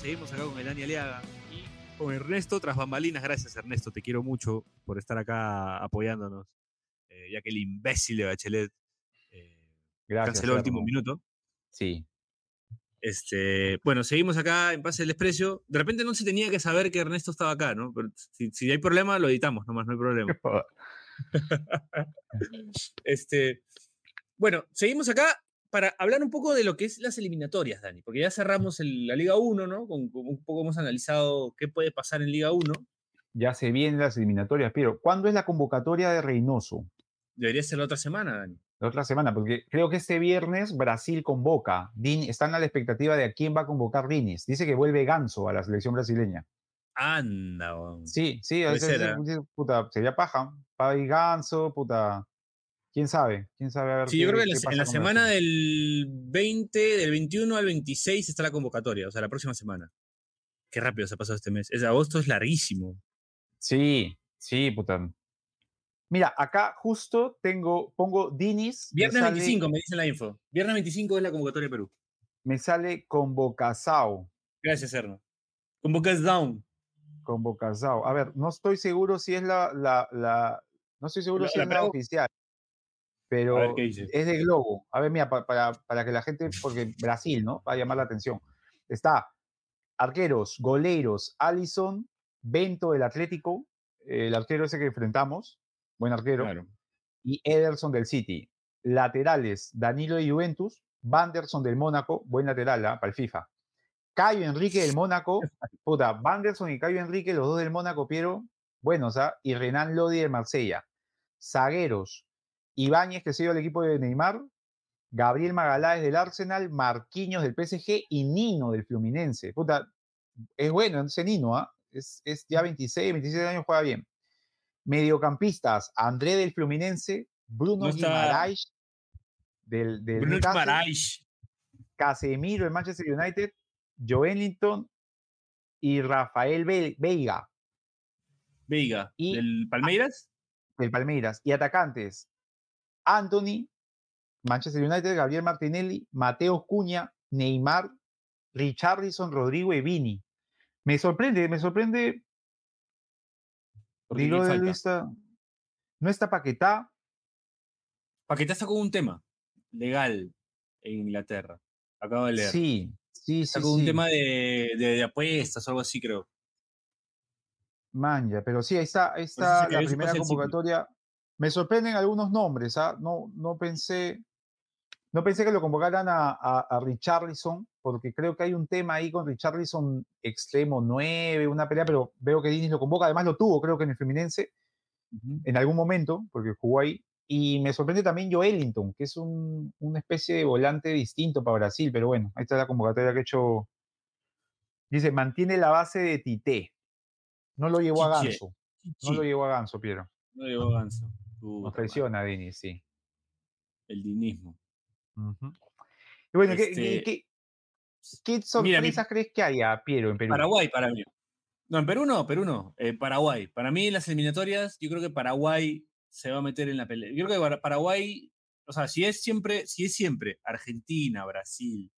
Seguirnos acá con el Dani Aliaga y con Ernesto tras bambalinas. Gracias Ernesto, te quiero mucho por estar acá apoyándonos, eh, ya que el imbécil de Bachelet eh, Gracias. canceló el último minuto. Sí. Este, bueno, seguimos acá en Pase del Desprecio. De repente no se tenía que saber que Ernesto estaba acá, ¿no? Pero si, si hay problema, lo editamos nomás, no hay problema. Este, bueno, seguimos acá para hablar un poco de lo que es las eliminatorias, Dani, porque ya cerramos el- la Liga 1, ¿no? Con, con un poco hemos analizado qué puede pasar en Liga 1. Ya se vienen las eliminatorias, pero ¿cuándo es la convocatoria de Reynoso? Debería ser la otra semana, Dani. La otra semana, porque creo que este viernes Brasil convoca. Din- están a la expectativa de a quién va a convocar Diniz. Dice que vuelve Ganso a la selección brasileña. Anda, weón. Sí, sí, ser, ¿ah? ese- puta, sería paja. Para ir Ganso, puta. ¿Quién sabe? ¿Quién sabe? A ver Sí, yo creo que en la, en semana del 20, del 21 al 26 está la convocatoria, o sea, la próxima semana. Qué rápido se ha pasado este mes. Es agosto es larguísimo. Sí, sí, puta. Mira, acá justo tengo, pongo Dinis. me Viernes sale- 25, me dice la info. Viernes 25 es la convocatoria de Perú. Me sale Convocazao. Gracias, Erno. Convocas down. Convocazao. A ver, no estoy seguro si es la, la, la- no estoy seguro La- si es la oficial, pero ver es de Globo. A ver, mira, pa- para, para que la gente, porque Brasil, ¿no? Va a llamar la atención. Está arqueros, goleros, Allison, Bento del Atlético, el arquero ese que enfrentamos, buen arquero, Claro. y Ederson del City. Laterales, Danilo de Juventus, Vanderson del Mónaco, buen lateral ¿ah? para el FIFA. Cayo Enrique del Mónaco, puta, Vanderson y Cayo Enrique, los dos del Mónaco, Piero, buenos, ¿ah? Y Renan Lodi del Marsella. Zagueros, Ibáñez, que se dio al equipo de Neymar, Gabriel Magaláes del Arsenal, Marquinhos del PSG y Nino del Fluminense. Puta, es bueno ese Nino, ¿ah? Es, es ya 26, 27 años, juega bien. Mediocampistas, André del Fluminense, Bruno No Guimaraes del, del Bruno Newcastle. Casemiro del Manchester United, Joelinton y Rafael Ve- Veiga Veiga. Y- ¿Del Palmeiras? del Palmeiras. Y atacantes, Anthony, Manchester United, Gabriel Martinelli, Mateo Cuña, Neymar, Richarlison, Rodrigo y Vini. Me sorprende, me sorprende. Porque Digo ¿quién de lista. No está Paquetá. Paquetá sacó un tema legal en Inglaterra. Acabo de leer. Sí, sí, sí. sacó un sí. tema de, de- de apuestas o algo así, creo. Manja, pero sí, ahí está, ahí está la primera convocatoria. Me sorprenden algunos nombres, ¿ah? No, no pensé, no pensé que lo convocaran a, a, a Richarlison, porque creo que hay un tema ahí con Richarlison extremo 9, una pelea, pero veo que Diniz lo convoca, además lo tuvo, creo que en el Fluminense, en algún momento, porque jugó ahí. Y me sorprende también Joelinton, que es un, una especie de volante distinto para Brasil, pero bueno, ahí está la convocatoria que ha hecho. Dice, mantiene la base de Tite. No lo llevó a. Ganso. No lo llevó a Ganso, Piero. no llegó Ganso. Nos traiciona Denis, sí. El dinismo. Y bueno, ¿qué, Este, qué- qué- qué mira, mi- sorpresas crees que haya, Piero, en Perú? Paraguay para mí. No, en Perú no, Perú no. Eh, Paraguay. Para mí en las eliminatorias, yo creo que Paraguay se va a meter en la pelea. Yo creo que Para- Paraguay, o sea, si es siempre, si es siempre Argentina, Brasil,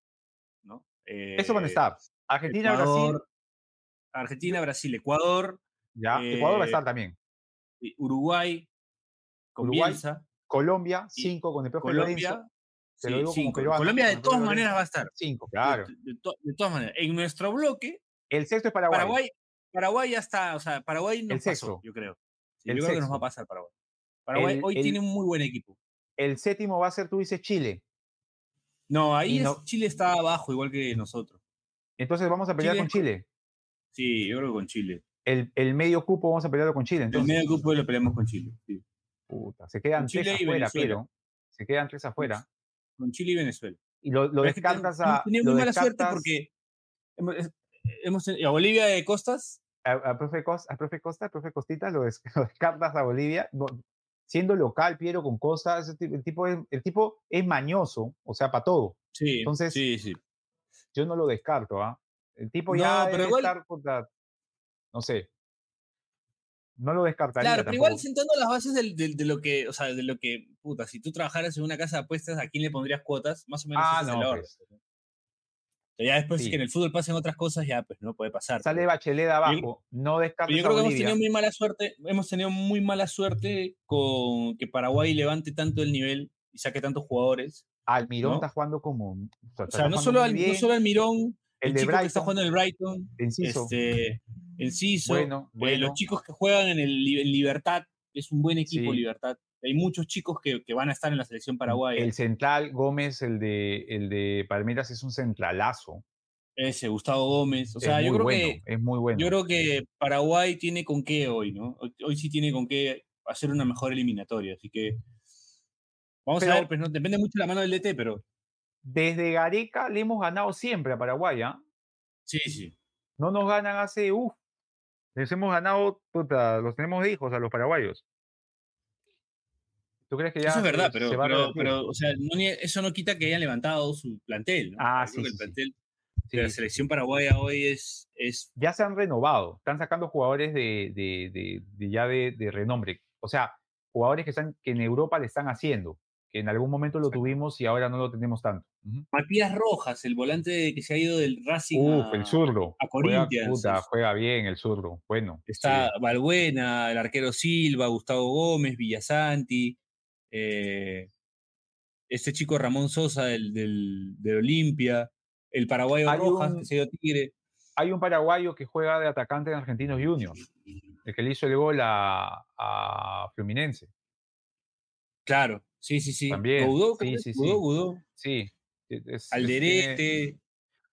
¿no? Eso van a Eh, estar. Argentina, Brasil, Argentina, Brasil, Ecuador, ya. Ecuador va a eh, estar también. Uruguay, Uruguay, Colombia, y cinco con el profe Lorenzo. Colombia. te lo sí, digo como cinco. peruano, Colombia de todas maneras Lorenzo, va a estar. Cinco, De- claro. De, to- de todas maneras. En nuestro bloque, El sexto es Paraguay. Paraguay, Paraguay ya está, o sea, Paraguay nos El pasó, sexto. yo creo. Sí, El yo creo que nos va a sexto. pasar Paraguay. Paraguay El- hoy el- tiene un muy buen equipo. El séptimo va a ser, tú dices, Chile. No, ahí es- Chile está abajo, igual que nosotros. Entonces vamos a pelear Chile con Chile. Sí, yo creo que con Chile. El, el medio cupo vamos a pelearlo con Chile. El medio grupo lo peleamos con Chile. sí. Puta, se quedan tres afuera. Piero. Se quedan tres afuera. Con Chile y Venezuela. Y lo, lo Pero descartas a. Muy mala suerte porque hemos, a Bolivia de Costas, a, a profe Costa, a profe Costa, a profe Costita, lo, des- lo descartas a Bolivia, no- siendo local, Piero, con Costa, ese ti- el, tipo es, el tipo es mañoso, o sea, para todo. sí, Entonces, sí, sí. Yo no lo descarto, ¿ah? El tipo No, ya pero debe igual- estar, puta, no sé. No lo descartaría Claro, pero igual sentando las bases del- del- de lo que, o sea, de lo que, puta, si tú trabajaras en una casa de apuestas, ¿a quién le pondrías cuotas? Más o menos Ah, ese es no, el orden. pues. Ya después que en el fútbol pasen otras cosas, ya pues no puede pasar. Sale Bachelet de abajo, no descartes Yo creo que hemos tenido muy mala suerte, hemos tenido muy mala suerte con que Paraguay levante tanto el nivel y saque tantos jugadores. Almirón está jugando como. O sea, no, solo al, no solo Almirón, el, de Brighton, que está jugando en el Brighton, Enciso. Este, Enciso bueno, eh, los chicos que juegan en el Libertad, es un buen equipo Libertad. Hay muchos chicos que, que, van a estar en la selección paraguaya. El central Gómez, el de, el de Palmeiras, es un centralazo. Ese, Gustavo Gómez. O sea, yo creo que. Es muy bueno. Yo creo que Paraguay tiene con qué hoy, ¿no? Hoy, sí tiene con qué hacer una mejor eliminatoria. Así que. Vamos a ver, pues no, depende mucho de la mano del DT, pero. Desde Gareca le hemos ganado siempre a Paraguay, ¿ah? Sí, sí. No nos ganan hace, uff, les hemos ganado, puta, los tenemos hijos a los paraguayos. ¿Tú crees que ya Eso es verdad, pero, pero, o sea, eso no quita que hayan levantado su plantel. Ah, sí, el plantel de la selección paraguaya hoy es, es... Ya se han renovado, están sacando jugadores de, de, de, ya de, renombre. O sea, jugadores que, están, que en Europa le están haciendo que en algún momento lo tuvimos y ahora no lo tenemos tanto. Matías Rojas, el volante que se ha ido del Racing Uf, el zurdo. a Corinthians. Juega, juega, bien el zurdo, bueno. Está Valbuena, el arquero Silva, Gustavo Gómez, Villasanti, eh, este chico Ramón Sosa del, del, Olimpia, el paraguayo Rojas, que se dio Tigre. Hay un paraguayo que juega de atacante en Argentinos Juniors, el que le hizo el gol a, a Fluminense. Claro, Sí, sí, sí. También. Gudó, sí, sí, sí. Gudó, Sí. Alderete.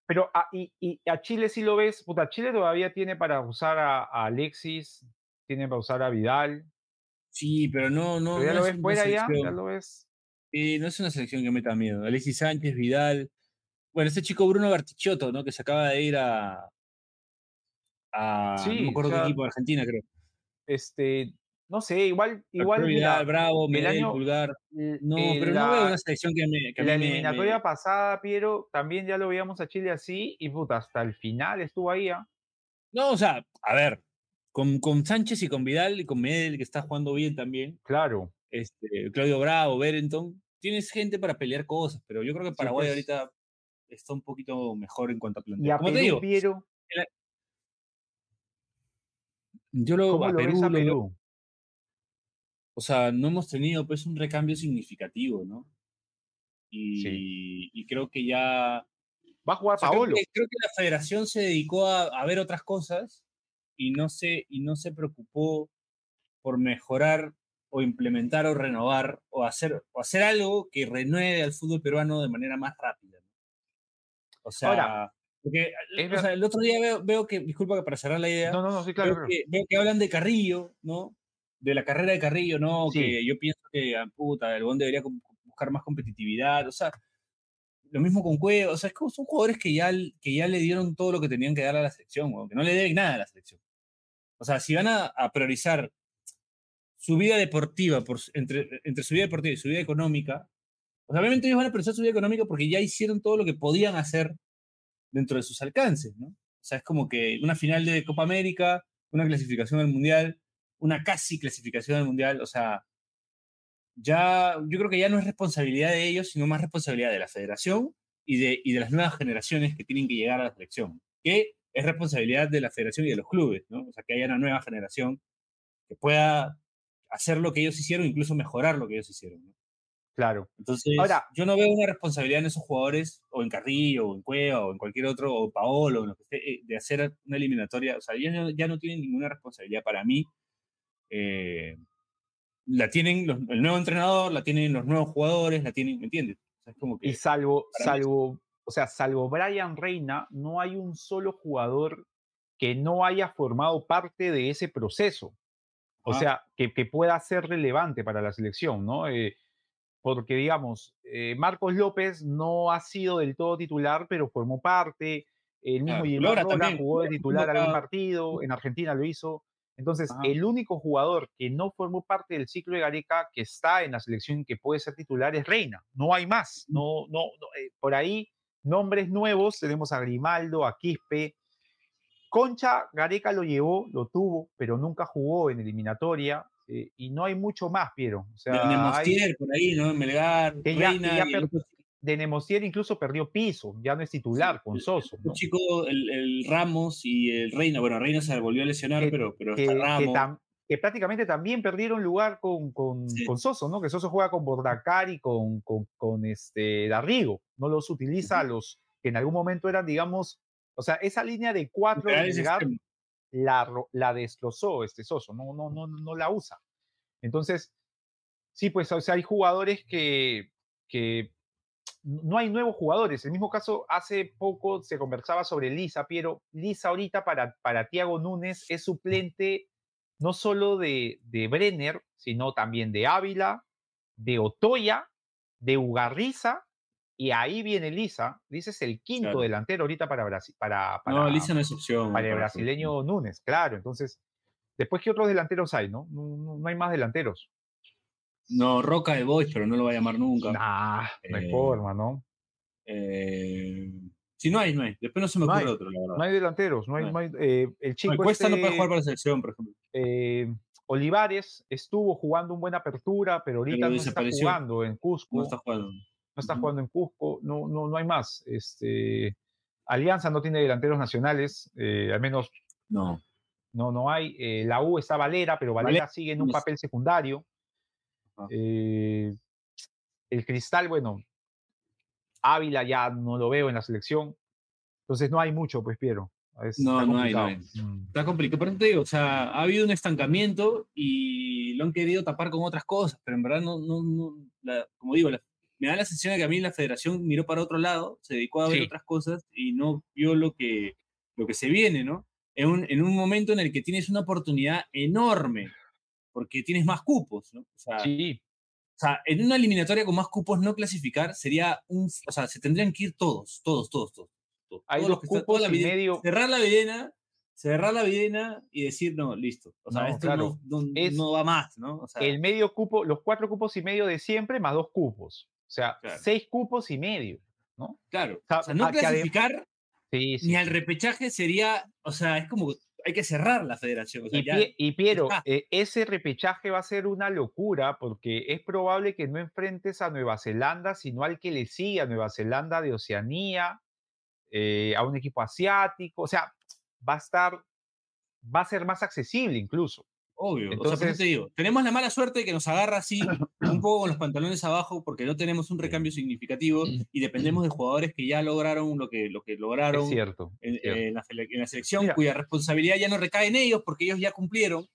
Pero a, y, y, a Chile sí lo ves, puta, Chile todavía tiene para usar a, Alexis, tiene para usar a Vidal. Sí, pero no, no. ya lo ves fuera ya, ya lo ves. No es una selección que meta miedo. Alexis Sánchez, Vidal. Bueno, este chico Bruno Bartichotto, ¿no? Que se acaba de ir a. a sí, no me acuerdo qué equipo de Argentina, creo. Este, no sé, igual. igual Bravo, Medel, Pulgar. No, pero no veo una selección que me. Que la eliminatoria pasada, Piero, también ya lo veíamos a Chile así, y puta, hasta el final estuvo ahí. ¿ah? No, o sea, a ver, con, con, Sánchez y con Vidal y con Medel, que está jugando bien también. Claro. Este, Claudio Bravo, Berenton. Tienes gente para pelear cosas, pero yo creo que Paraguay pues. ahorita está un poquito mejor en cuanto a plantel. Y a Perú, te digo, Piero, yo lo, a Perú, o sea, no hemos tenido pues un recambio significativo, ¿no? Y, y creo que ya... Va a jugar Paolo. Creo que, la federación se dedicó a, ver otras cosas y no, se, y no se preocupó por mejorar o implementar o renovar o hacer, o hacer algo que renueve al fútbol peruano de manera más rápida. ¿no? O sea, porque, o sea, el otro día veo, veo, que, disculpa para cerrar la idea, no, no, no, sí, claro, veo, Que, veo que hablan de Carrillo, ¿no? De la carrera de Carrillo, ¿no? Que yo pienso que, ah, puta, el Bond debería buscar más competitividad, o sea, lo mismo con Cueva, o sea, es como son jugadores que ya, que ya le dieron todo lo que tenían que dar a la selección, que no le deben nada a la selección. O sea, si van a, priorizar su vida deportiva, por, entre, entre su vida deportiva y su vida económica, pues obviamente ellos van a priorizar su vida económica porque ya hicieron todo lo que podían hacer dentro de sus alcances, ¿no? O sea, es como que una final de Copa América, una clasificación al Mundial, una casi clasificación al Mundial, o sea, ya, yo creo que ya no es responsabilidad de ellos, sino más responsabilidad de la federación y de, y de las nuevas generaciones que tienen que llegar a la selección, que es responsabilidad de la federación y de los clubes, ¿no? O sea, que haya una nueva generación que pueda hacer lo que ellos hicieron, incluso mejorar lo que ellos hicieron, ¿no? Claro. Entonces, Ahora, yo no veo una responsabilidad en esos jugadores, o en Carrillo, o en Cueva, o en cualquier otro, o Paolo, o lo que esté, eh, de hacer una eliminatoria. O sea, ya no, ya no tienen ninguna responsabilidad para mí eh, la tienen el nuevo entrenador, la tienen los nuevos jugadores, la tienen, ¿me entiendes? y salvo, salvo, o sea, salvo Brian Reina, no hay un solo jugador que no haya formado parte de ese proceso. O sea, que, pueda ser relevante para la selección, ¿no? Eh, porque, digamos, eh, Marcos López no ha sido del todo titular, pero formó parte. El mismo claro, jugó de titular algún partido, en Argentina lo hizo. Entonces, el único jugador que no formó parte del ciclo de Gareca que está en la selección que puede ser titular es Reina. No hay más. Mm. No, no, eh, por ahí, nombres nuevos, tenemos a Grimaldo, a Quispe. Concha, Gareca lo llevó, lo tuvo, pero nunca jugó en eliminatoria. Eh, y no hay mucho más, Piero. O sea, hay, por ahí, ¿no? Melgar, Reina. De Nemocier incluso perdió piso, ya no es titular con Soso. Un chico, el, Ramos y el Reina, bueno, Reina se volvió a lesionar, pero, pero que, Ramos. Que, prácticamente también perdieron lugar con, con, Soso, ¿no? Que Soso juega con Bordacar y con, con, este Darrigo, no los utiliza a los que en algún momento eran, digamos, o sea, esa línea de cuatro de la, la destrozó este Soso, no, no, no, no la usa. Entonces, sí, pues o sea, hay jugadores que, que no hay nuevos jugadores. En el mismo caso, hace poco se conversaba sobre Lisa, pero Lisa ahorita para, para Tiago Núñez es suplente no solo de, de Brenner, sino también de Ávila, de Otoya, de Ugarriza, y ahí viene Lisa. Lisa es el quinto delantero ahorita para Brasil. Para, no, Lisa no es opción. Para el brasileño Núñez, claro. Entonces, después, ¿qué otros delanteros hay? No, no, no hay más delanteros. No, Roca de Boys, pero no lo va a llamar nunca. Nah, no hay eh, forma, ¿no? Eh, si no hay, no hay. Después no se me ocurre otro, la verdad. No hay delanteros, no hay. No hay eh, el chico Cuesta no puede jugar para la selección, por ejemplo. Olivares estuvo jugando una buena apertura, pero ahorita no está jugando en Cusco. No está jugando. No está jugando en Cusco, no, no, no hay más. Este, Alianza no tiene delanteros nacionales, al menos no. No, no hay. la U está Valera, pero Valera sigue en un papel secundario. Eh, el Cristal, bueno, Ávila ya no lo veo en la selección. Entonces no hay mucho, pues, Piero. no, no hay, no mm. Está complicado. Por eso te digo, o sea, ha habido un estancamiento y lo han querido tapar con otras cosas, pero en verdad no, no, no como digo, me da la sensación de que a mí la federación miró para otro lado, se dedicó a ver otras cosas y no vio lo que, lo que se viene, ¿no? En un, en un momento en el que tienes una oportunidad enorme porque tienes más cupos, ¿no? O sea, sí. O sea, en una eliminatoria con más cupos no clasificar sería un... O sea, se tendrían que ir todos, todos, todos, todos. Hay dos cupos y medio... Cerrar la videna, cerrar la videna y decir, no, listo. O sea, esto no, no, va más, ¿no? O sea, el medio cupo, los cuatro cupos y medio de siempre más dos cupos. O sea, seis cupos y medio, ¿no? Claro. O sea, no clasificar ni al repechaje sería, o sea, es como hay que cerrar la federación. y, Piero, eh, ese repechaje va a ser una locura porque es probable que no enfrentes a Nueva Zelanda, sino al que le sigue a Nueva Zelanda de Oceanía, eh, a un equipo asiático. O sea, va a estar, va a ser más accesible incluso. Obvio. Entonces, te digo, tenemos la mala suerte de que nos agarra así un poco con los pantalones abajo porque no tenemos un recambio significativo y dependemos de jugadores que ya lograron lo que, lo que lograron cierto, en, la, selección, cuya responsabilidad ya no recae en ellos porque ellos ya cumplieron.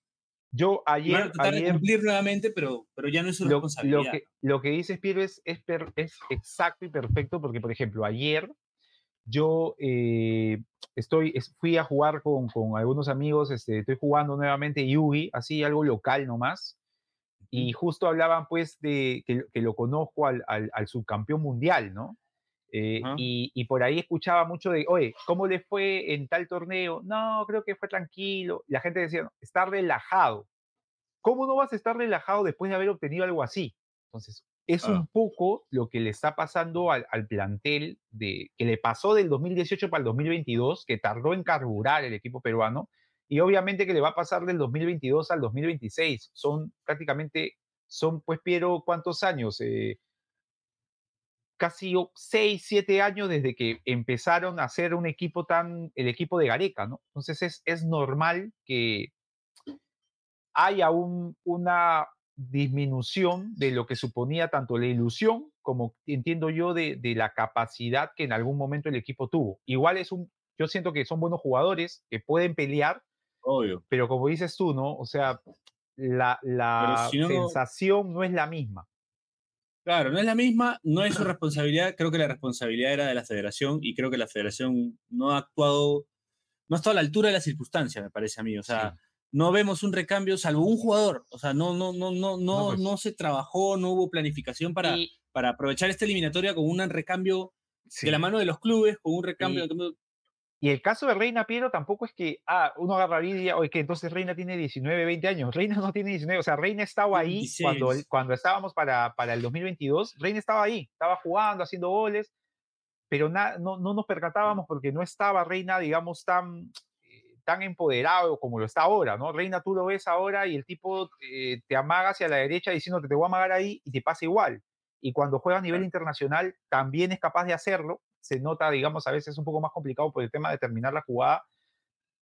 Yo ayer. Van a tratar de cumplir nuevamente, pero, pero ya no es su responsabilidad. Lo que, lo que dices, Piero, es, es, es exacto y perfecto porque, por ejemplo, ayer yo eh, estoy, fui a jugar con, con algunos amigos, este, estoy jugando nuevamente Yugi, así algo local nomás, y justo hablaban pues de que, que lo conozco al, al, subcampeón mundial, ¿no? Eh, y, y, por ahí escuchaba mucho de, oye, ¿cómo le fue en tal torneo? No, creo que fue tranquilo. La gente decía, no, está relajado. ¿Cómo no vas a estar relajado después de haber obtenido algo así? Entonces, es un poco lo que le está pasando al, plantel de, que le pasó del 2018 para el 2022, que tardó en carburar el equipo peruano, y obviamente que le va a pasar del 2022 al 2026. Son prácticamente, son pues Piero, ¿cuántos años? Eh, casi 6, 7 años desde que empezaron a ser un equipo tan, el equipo de Gareca, ¿no? Entonces es, es normal que haya un, una, disminución de lo que suponía tanto la ilusión como entiendo yo de, la capacidad que en algún momento el equipo tuvo. Igual es un, yo siento que son buenos jugadores que pueden pelear, Obvio. pero como dices tú, ¿no? O sea, la, sensación no es la misma. Claro, no es la misma, no es su responsabilidad, creo que la responsabilidad era de la federación y creo que la federación no ha actuado, no ha estado a la altura de las circunstancias, me parece a mí. O sea, no vemos un recambio salvo un jugador. O sea, no, no, no, no, no, pues. no, se trabajó, no hubo planificación para, para aprovechar esta eliminatoria con un recambio de la mano de los clubes, con un recambio. Y, el caso de Reina Piero tampoco es que, ah, uno agarra y oye, que entonces Reina tiene 19, 20 años. Reina no tiene 19, o sea, Reina estaba ahí cuando, cuando estábamos para, para el 2022. Reina estaba ahí, estaba jugando, haciendo goles, pero no, no nos percatábamos porque no estaba Reina, digamos, tan tan empoderado como lo está ahora, ¿no? Reina, tú lo ves ahora y el tipo eh, te amaga hacia la derecha diciendo que te voy a amagar ahí y te pasa igual. y cuando juega a nivel internacional también es capaz de hacerlo. Se nota, digamos, a veces un poco más complicado por el tema de terminar la jugada,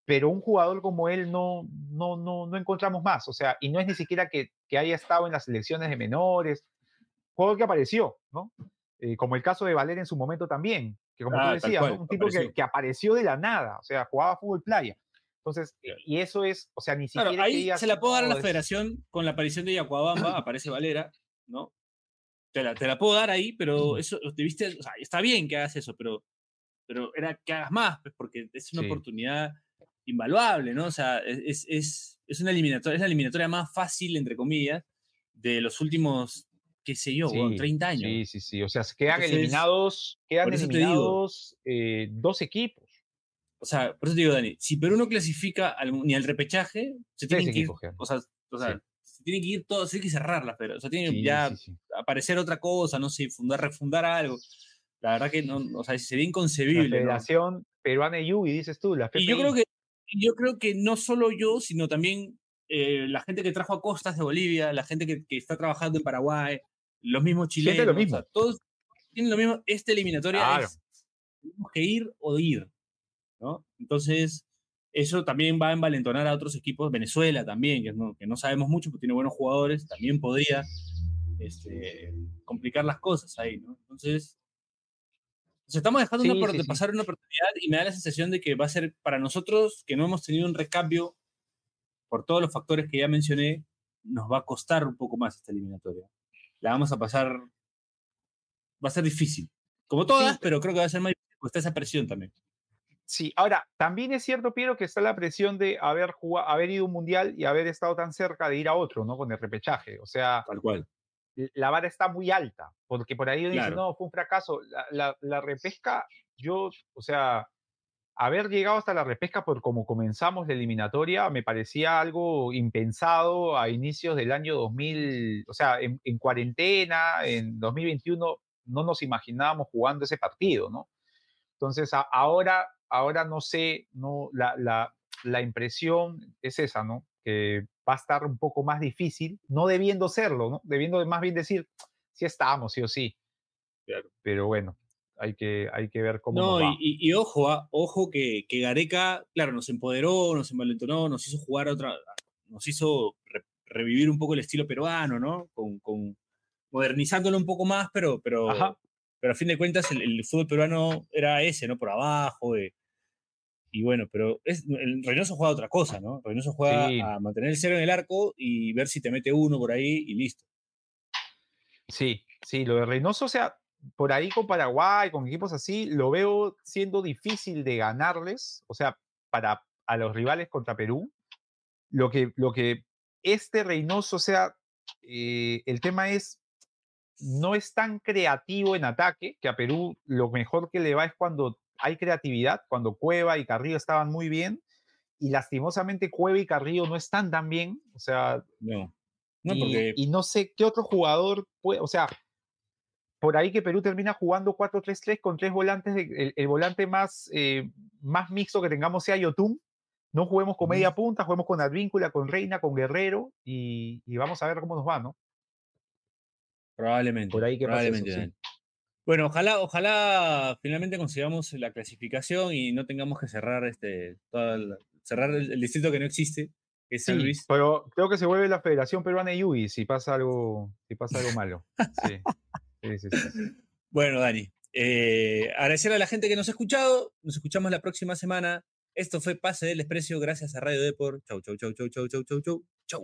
pero un jugador como él no, no, no, no encontramos más. O sea, y no es ni siquiera que, que haya estado en las selecciones de menores, juego que apareció, ¿no? Eh, como el caso de Valer en su momento también, que como tú Ah, tal decías, cual, ¿no? un tipo que, que apareció de la nada, o sea, jugaba fútbol playa. Entonces, y eso es, o sea, ni siquiera Claro, ahí digas, se la puedo dar a "No, la federación con la aparición de Yacuabamba, aparece Valera, ¿no? Te la, te la puedo dar ahí, pero eso, te viste, o sea, está bien que hagas eso, pero, pero era que hagas más, pues, porque es una Sí. oportunidad invaluable, ¿no? O sea, es, es, es, una eliminatoria, es la eliminatoria más fácil, entre comillas, de los últimos, qué sé yo, Sí, 30 años. Sí, sí, sí. O sea, se quedan Entonces, eliminados, quedan eliminados eh, dos equipos. O sea, por eso te digo, Dani, si Perú no clasifica al- ni al repechaje, se tienen que ir, o sea, o sea, se tienen que ir todos, tiene que cerrar la federación, o sea, tiene que Sí, ya sí, sí. aparecer otra cosa, no sé, fundar, refundar algo. La verdad que no, o sea, sería La inconcebible. ¿no? Federación Peruana de Yubi, dices tú, la Y yo FPI. creo que y yo creo que no solo yo, sino también eh, la gente que trajo a costas de Bolivia, la gente que, que está trabajando en Paraguay, los mismos chilenos, lo o sea, mismo. todos tienen lo mismo. Esta eliminatoria Claro. es tenemos que ir o ir, ¿no? Entonces, eso también va a envalentonar a otros equipos, Venezuela también, que no, que no sabemos mucho, pero tiene buenos jugadores, también podría este, complicar las cosas ahí, ¿no? Entonces, nos estamos dejando Sí, una opor- sí, de sí. pasar una oportunidad y me da la sensación de que va a ser para nosotros, que no hemos tenido un recambio por todos los factores que ya mencioné, nos va a costar un poco más esta eliminatoria. La vamos a pasar, va a ser difícil. Como todas, pero creo que va a ser más difícil, porque está esa presión también. Sí, ahora, también es cierto, Piero, que está la presión de haber, jugado, haber ido a un mundial y haber estado tan cerca de ir a otro, ¿no? Con el repechaje. O sea, Tal cual. l- la vara está muy alta, porque por ahí uno dice, Claro. no, fue un fracaso. La, la- la repesca, yo, o sea, haber llegado hasta la repesca por como comenzamos la eliminatoria, me parecía algo impensado a inicios del año 2000, o sea, en, en cuarentena, en 2021, no nos imaginábamos jugando ese partido, ¿no? Entonces, a- ahora, ahora no sé, no, la, la, la impresión es esa, ¿no? Que va a estar un poco más difícil, no debiendo serlo, ¿no? Debiendo más bien decir, sí estamos, sí o sí. Claro. Pero bueno, hay que, hay que ver cómo No, nos va. y, y- ojo, ah, ojo que, que Gareca, claro, nos empoderó, nos envalentonó, nos hizo jugar otra, nos hizo re- revivir un poco el estilo peruano, ¿no? Con, con- modernizándolo un poco más, pero, pero, Ajá. pero a fin de cuentas el, el fútbol peruano era ese, ¿no? Por abajo. eh, y bueno, pero es, el Reynoso juega a otra cosa, ¿no? Reynoso juega Sí. a mantener el cero en el arco y ver si te mete uno por ahí y listo. Sí, sí, lo de Reynoso, o sea, por ahí con Paraguay, con equipos así, lo veo siendo difícil de ganarles, o sea, para a los rivales contra Perú. Lo que, lo que este Reynoso, o sea, eh, el tema es, no es tan creativo en ataque, que a Perú lo mejor que le va es cuando hay creatividad, cuando Cueva y Carrillo estaban muy bien, y lastimosamente Cueva y Carrillo no están tan bien, o sea, No. No, y, porque y no sé qué otro jugador puede, o sea, por ahí que Perú termina jugando 4-3-3 con tres volantes, de- el, el volante más, eh, más mixto que tengamos sea Yotun. No juguemos con media punta, juguemos con Advíncula, con Reina, con Guerrero y, y vamos a ver cómo nos va, ¿no? Probablemente. Por ahí que eso, probablemente, sí. Bueno, ojalá, ojalá finalmente consigamos la clasificación y no tengamos que cerrar este toda la- cerrar el, el distrito que no existe, que es San Sí, Luis. pero creo que se vuelve la Federación Peruana de Yui si pasa algo, si pasa algo malo. Sí. Sí, sí, sí. Bueno, Dani, eh, agradecer a la gente que nos ha escuchado. Nos escuchamos la próxima semana. Esto fue Pase del Desprecio, gracias a Radio Deport. Chau, chau, chau, chau, chau, chau, chau, chau. Chau.